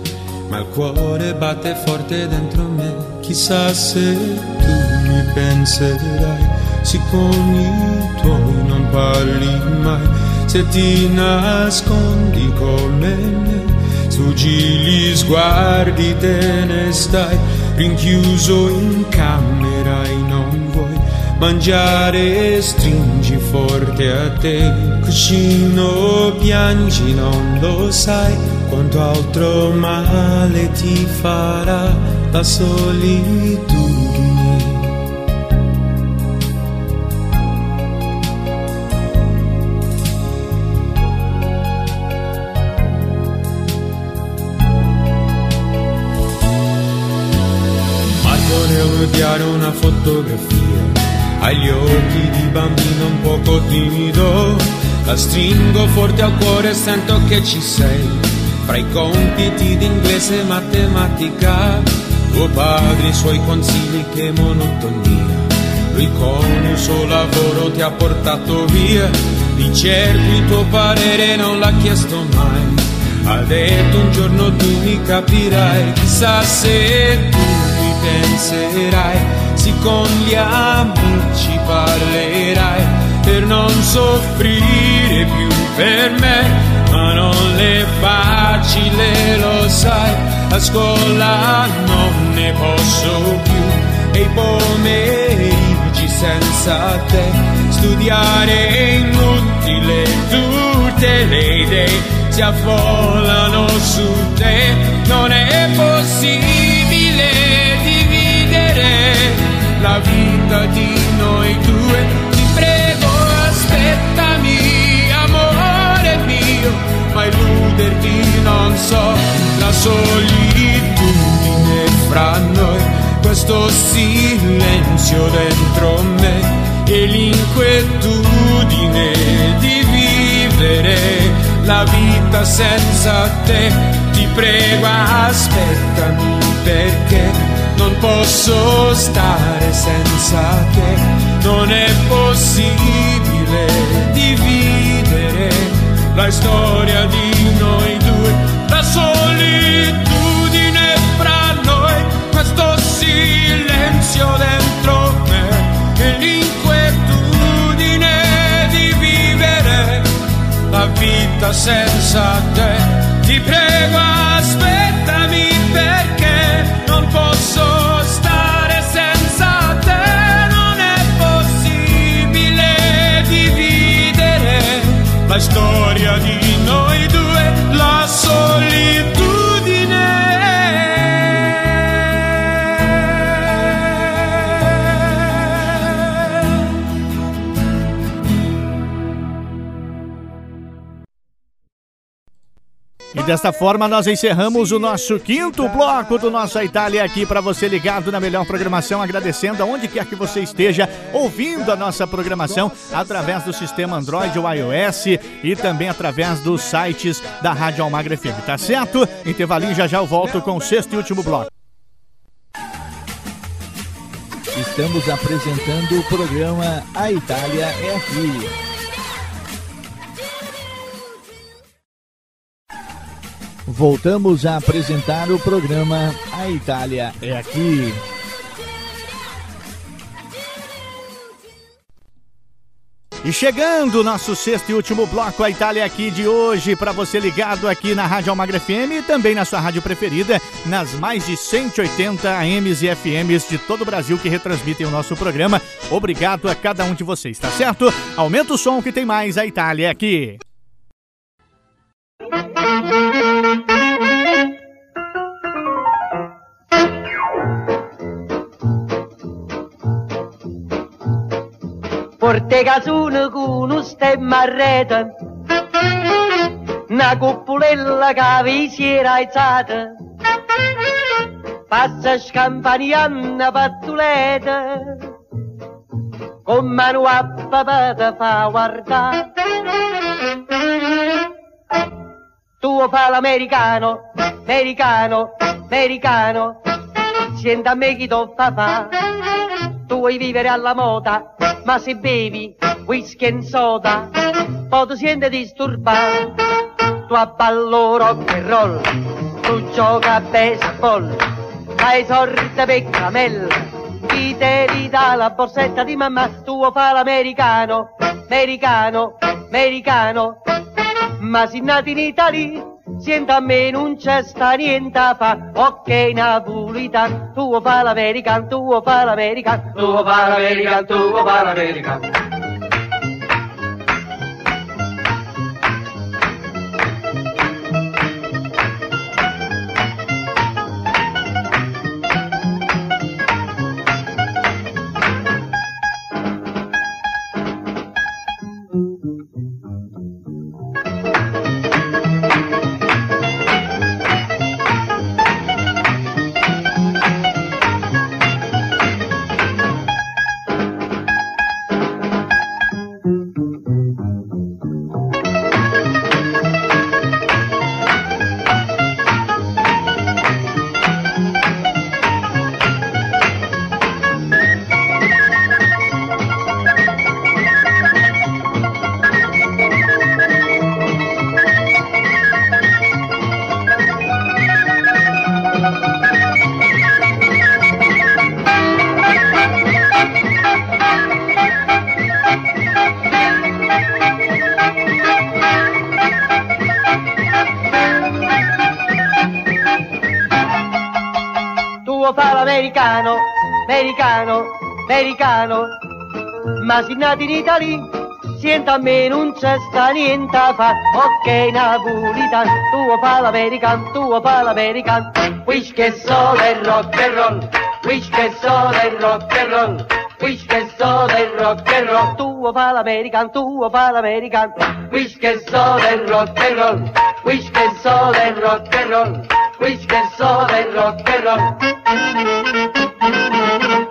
Speaker 14: ma il cuore batte forte dentro me. Chissà se tu penserai, se con i tuoi non parli mai, se ti nascondi come me, sfuggi gli sguardi, te ne stai rinchiuso in camera e non vuoi mangiare, stringi forte a te, cuscino piangi, non lo sai quanto altro male ti farà la solitudine. Fotografia, agli occhi di bambino un poco timido, la stringo forte al cuore sento che ci sei. Fra i compiti d'inglese e matematica, tuo padre i suoi consigli che monotonia, lui con il suo lavoro ti ha portato via, di certo il tuo parere non l'ha chiesto mai, ha detto un giorno tu mi capirai, chissà se tu mi penserai, se con gli amici parlerai, per non soffrire più per me ma non è facile, lo sai, a scuola non ne posso più. E i pomeriggi senza te, studiare è inutile, tutte le idee si affollano su te, non è la vita di noi due, ti prego aspettami amore mio, ma illuderti non so, la solitudine fra noi, questo silenzio dentro me e l'inquietudine di vivere la vita senza te, ti prego aspettami perché non posso stare senza te, non è possibile dividere la storia di noi due, la solitudine fra noi, questo silenzio dentro me e l'inquietudine di vivere la vita senza te. Ti prego
Speaker 1: desta forma nós encerramos o nosso quinto bloco do Nossa Itália aqui para você ligado na melhor programação, agradecendo aonde quer que você esteja ouvindo a nossa programação através do sistema Android ou iOS e também através dos sites da Rádio Almagra FM, tá certo? Intervalinho, já já eu volto com o sexto e último bloco.
Speaker 4: Estamos apresentando o programa A Itália é Aqui. Voltamos a apresentar o programa A Itália é Aqui.
Speaker 1: E chegando nosso sexto e último bloco, a Itália aqui de hoje, para você ligado aqui na Rádio Almagra FM e também na sua rádio preferida, nas mais de 180 AMs e FMs de todo o Brasil que retransmitem o nosso programa. Obrigado a cada um de vocês, tá certo? Aumenta o som que tem mais a Itália aqui.
Speaker 17: Porte casone con un stemma a rete, una cuppolella che vi si era alzata, passa scampanianna pattuleta, con mano a papà fa guardare. Tu fa l'americano, americano, americano, senti a me chi tu fa fa. Tu vuoi vivere alla moda, ma se bevi whisky e soda, poi ti senti disturbato. Tu abballo rock and roll, tu gioca a baseball, hai sorte per camella, chi te li dà la borsetta di mamma, tu fa l'americano, americano, americano, ma si nati in Italia, Sienta a me non c'è sta niente a fa, ok napolitan, tu fa l'american, tu fa l'american, tu fa l'american, tu fa l'american. Ma si nati in Italia, sienta a me non c'è sta niente a fa, ok napolitan, tu fa l'american, tu fa l'american, whisky e soda e rock and roll, whisky e soda e rock and roll, whisky e soda e rock and roll, tu fa l'american, tu fa l'american, whisky e soda e rock and roll, whisky e soda e rock and roll, whisky e soda e rock and roll.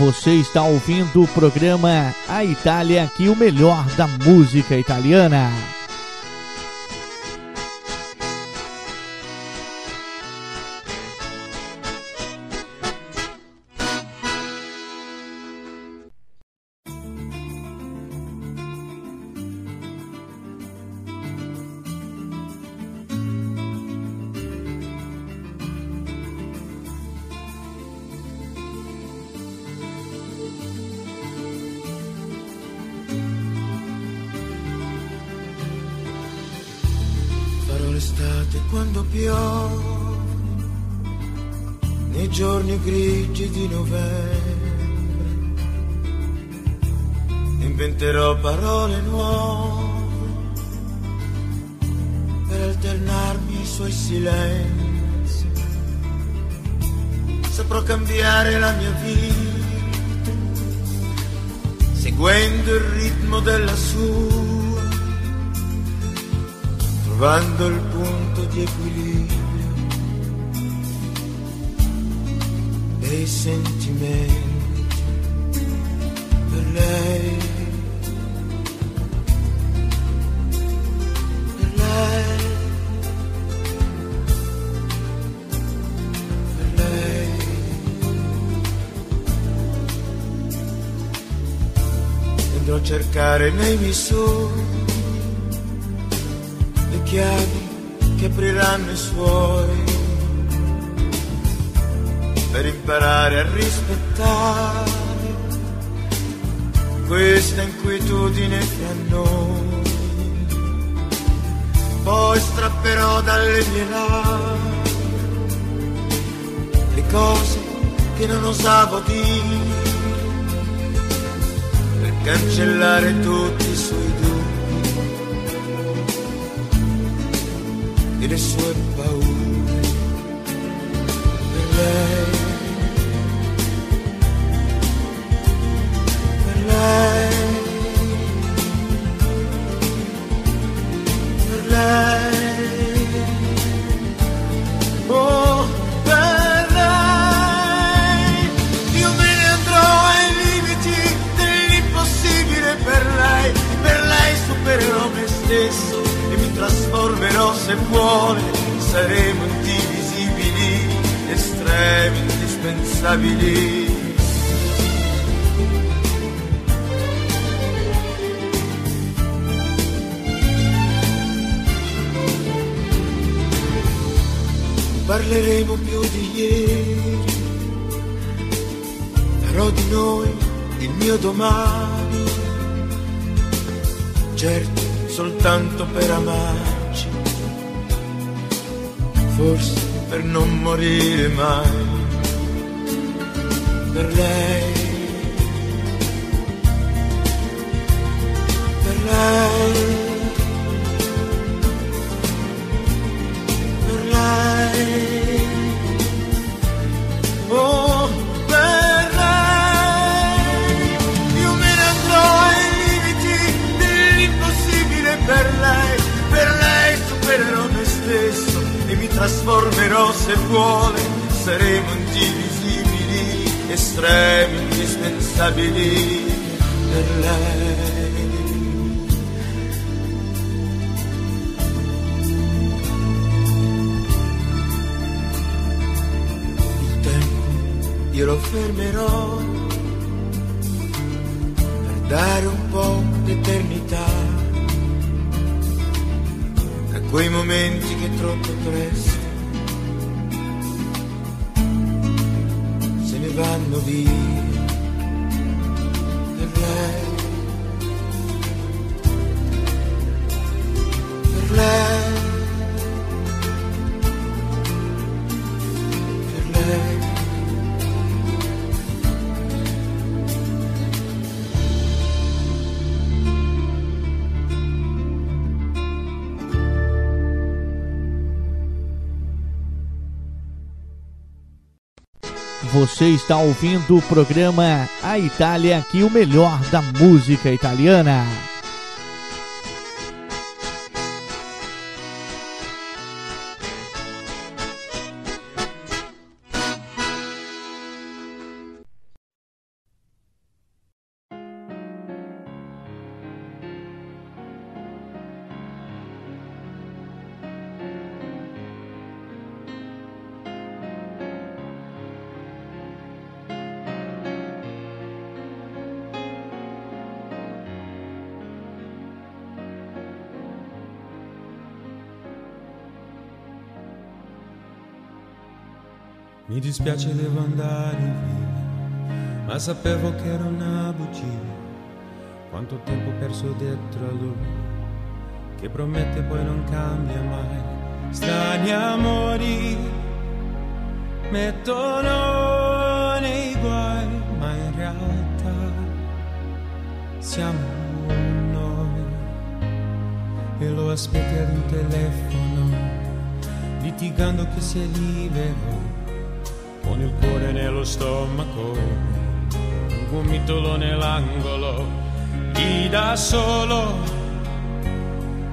Speaker 4: Você está ouvindo o programa A Itália aqui, o melhor da música italiana.
Speaker 16: Cose che non osavo dire per cancellare tutti i suoi dubbi e le sue paure per lei. Per lei. Per lei. Se vuole. Saremo indivisibili, estremi, indispensabili. parleremo più di ieri, farò di noi il mio domani, certo soltanto per amarci, forse per non morire mai, per lei, per lei. Trasformerò se vuole. Saremo indivisibili, estremi, indispensabili per lei. io lo fermerò
Speaker 4: Você está ouvindo o programa A Itália, aqui o melhor da música italiana.
Speaker 14: Mi dispiace devo andare via, ma sapevo che era una bugia. Quanto tempo perso dietro a lui, che promette poi non cambia mai. Strani amori mettono nei guai, ma in realtà siamo noi. E lo aspetti ad un telefono, litigando che sia libero con il cuore nello stomaco, un gomitolo nell'angolo, lì da solo,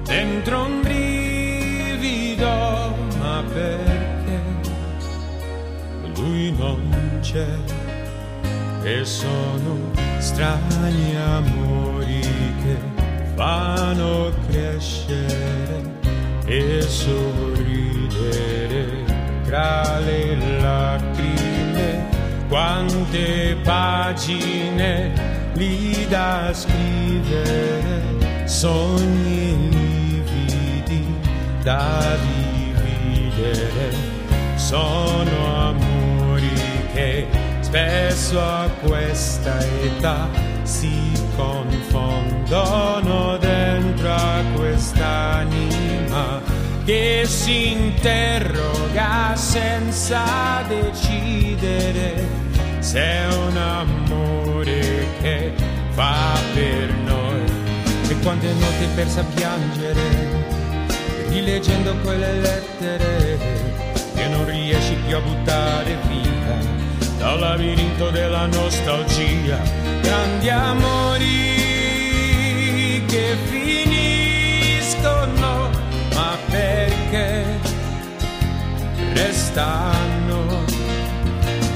Speaker 14: dentro un brivido, ma perché lui non c'è? E sono strani amori che fanno crescere e sorridere tra le lacrime, quante pagine lì da scrivere, sogni lividi da dividere, sono amori che spesso a questa età si confondono dentro a quest'anima che si interroga senza decidere se è un amore che fa per noi. E quante notti persa a piangere rileggendo quelle lettere che non riesci più a buttare via dal labirinto della nostalgia. Grandi amori che finiscono perché restano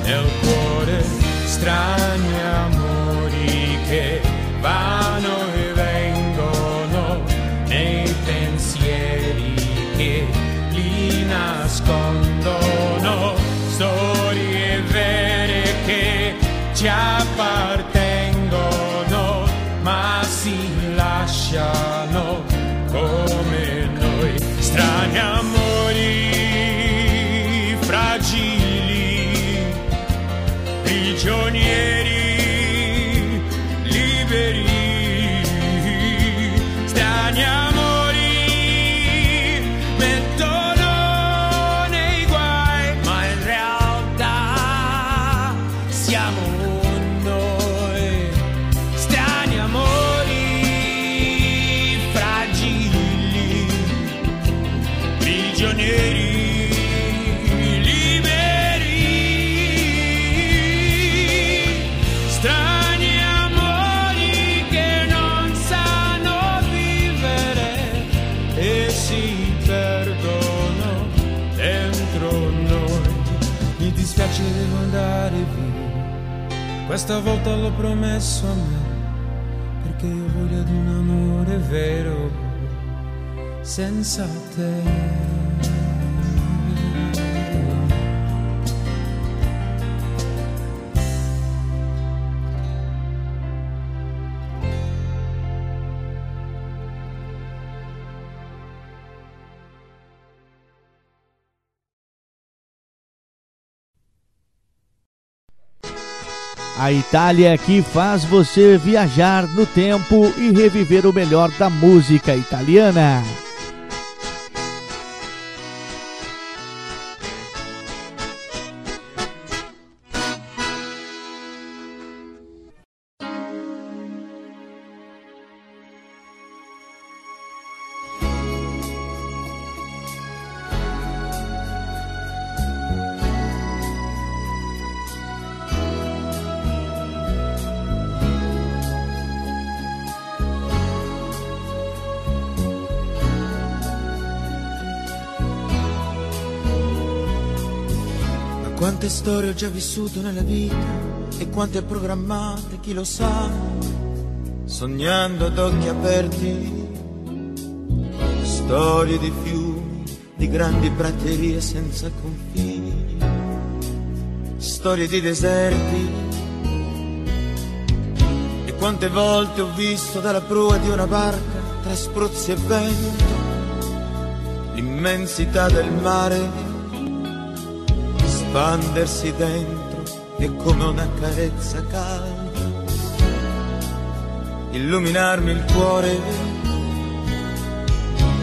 Speaker 14: nel cuore strani amori che vanno e vengono nei pensieri che li nascondono. Storie vere che ci appartengono ma si lasciano questa volta l'ho promesso a me perché io voglio ad un amore vero senza te
Speaker 4: A Itália que faz você viajar no tempo e reviver o melhor da música italiana.
Speaker 16: Storie ho già vissuto nella vita e quante programmate, chi lo sa, sognando ad occhi aperti. Storie di fiumi, di grandi praterie senza confini, storie di deserti. E quante volte ho visto dalla prua di una barca, tra spruzzi e vento, l'immensità del mare espandersi dentro e come una carezza calda. Illuminarmi il cuore.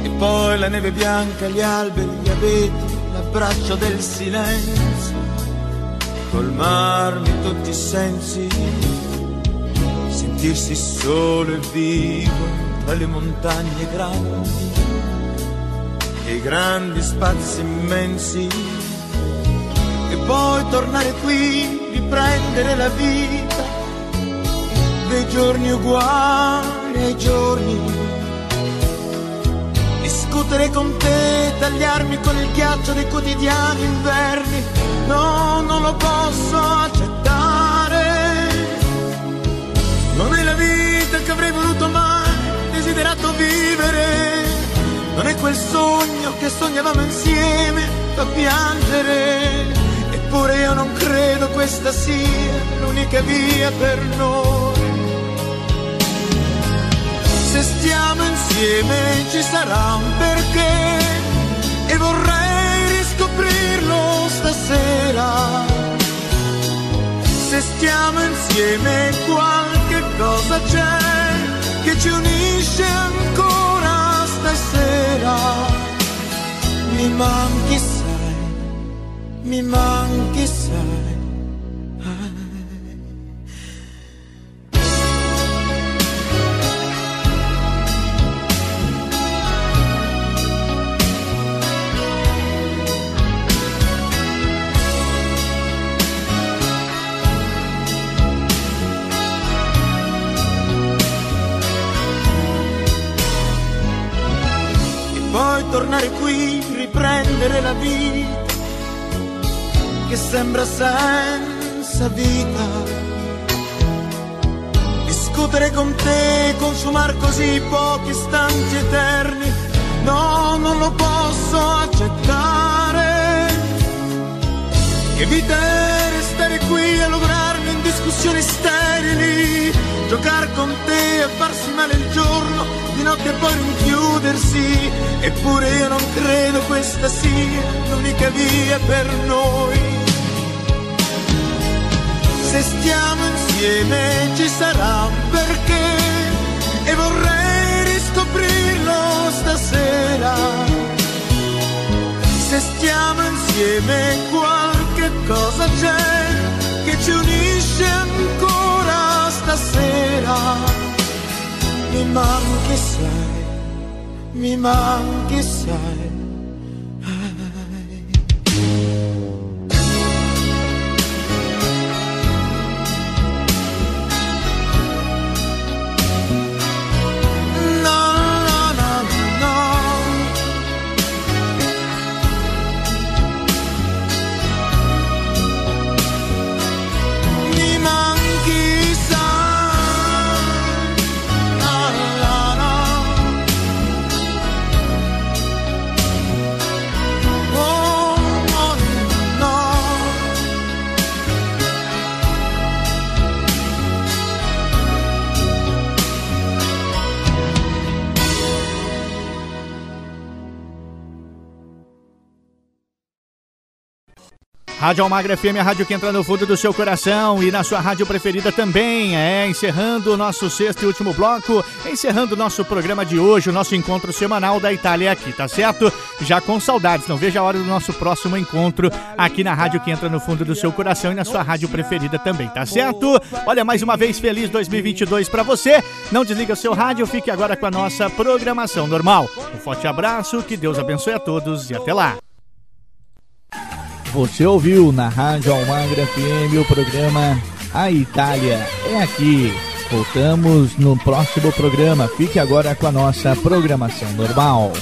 Speaker 16: E poi la neve bianca, gli alberi, gli abeti, l'abbraccio del silenzio. Colmarmi tutti i sensi. Sentirsi solo e vivo tra le montagne grandi. E i grandi spazi immensi poi tornare qui, riprendere la vita. Dei giorni uguali ai giorni, discutere con te, tagliarmi con il ghiaccio dei quotidiani inverni, no, non lo posso accettare, non è la vita che avrei voluto mai, desiderato vivere, non è quel sogno che sognavamo insieme, fa piangere. Eppure io non credo questa sia l'unica via per noi. stiamo insieme ci sarà un perché e vorrei riscoprirlo stasera. Se stiamo insieme qualche cosa c'è che ci unisce ancora stasera. Mi manchi sai, mi manchi sai. Tornare qui, riprendere la vita sembra senza vita. Discutere con te, consumare così pochi istanti eterni, no, non lo posso accettare. Che vita è restare qui a lograrmi in discussioni sterili, giocare con te a farsi male il giorno, di notte poi rinchiudersi, eppure io non credo questa sia l'unica via per noi. Se stiamo insieme ci sarà un perché e vorrei riscoprirlo stasera. Se stiamo insieme qualche cosa c'è che ci unisce ancora stasera. Mi manchi sai, mi manchi sai.
Speaker 1: Rádio Almagra FM, a rádio que entra no fundo do seu coração e na sua rádio preferida também. É, encerrando o nosso sexto e último bloco, encerrando o nosso programa de hoje, o nosso encontro semanal da Itália aqui, tá certo? Já com saudades, não veja a hora do nosso próximo encontro aqui na rádio que entra no fundo do seu coração e na sua rádio preferida também, tá certo? Olha, mais uma vez, feliz 2022 para você. Não desliga o seu rádio, fique agora com a nossa programação normal. Um forte abraço, que Deus abençoe a todos e até lá.
Speaker 4: Você ouviu na Rádio Almagra FM o programa A Itália é aqui. Voltamos no próximo programa. Fique agora com a nossa programação normal.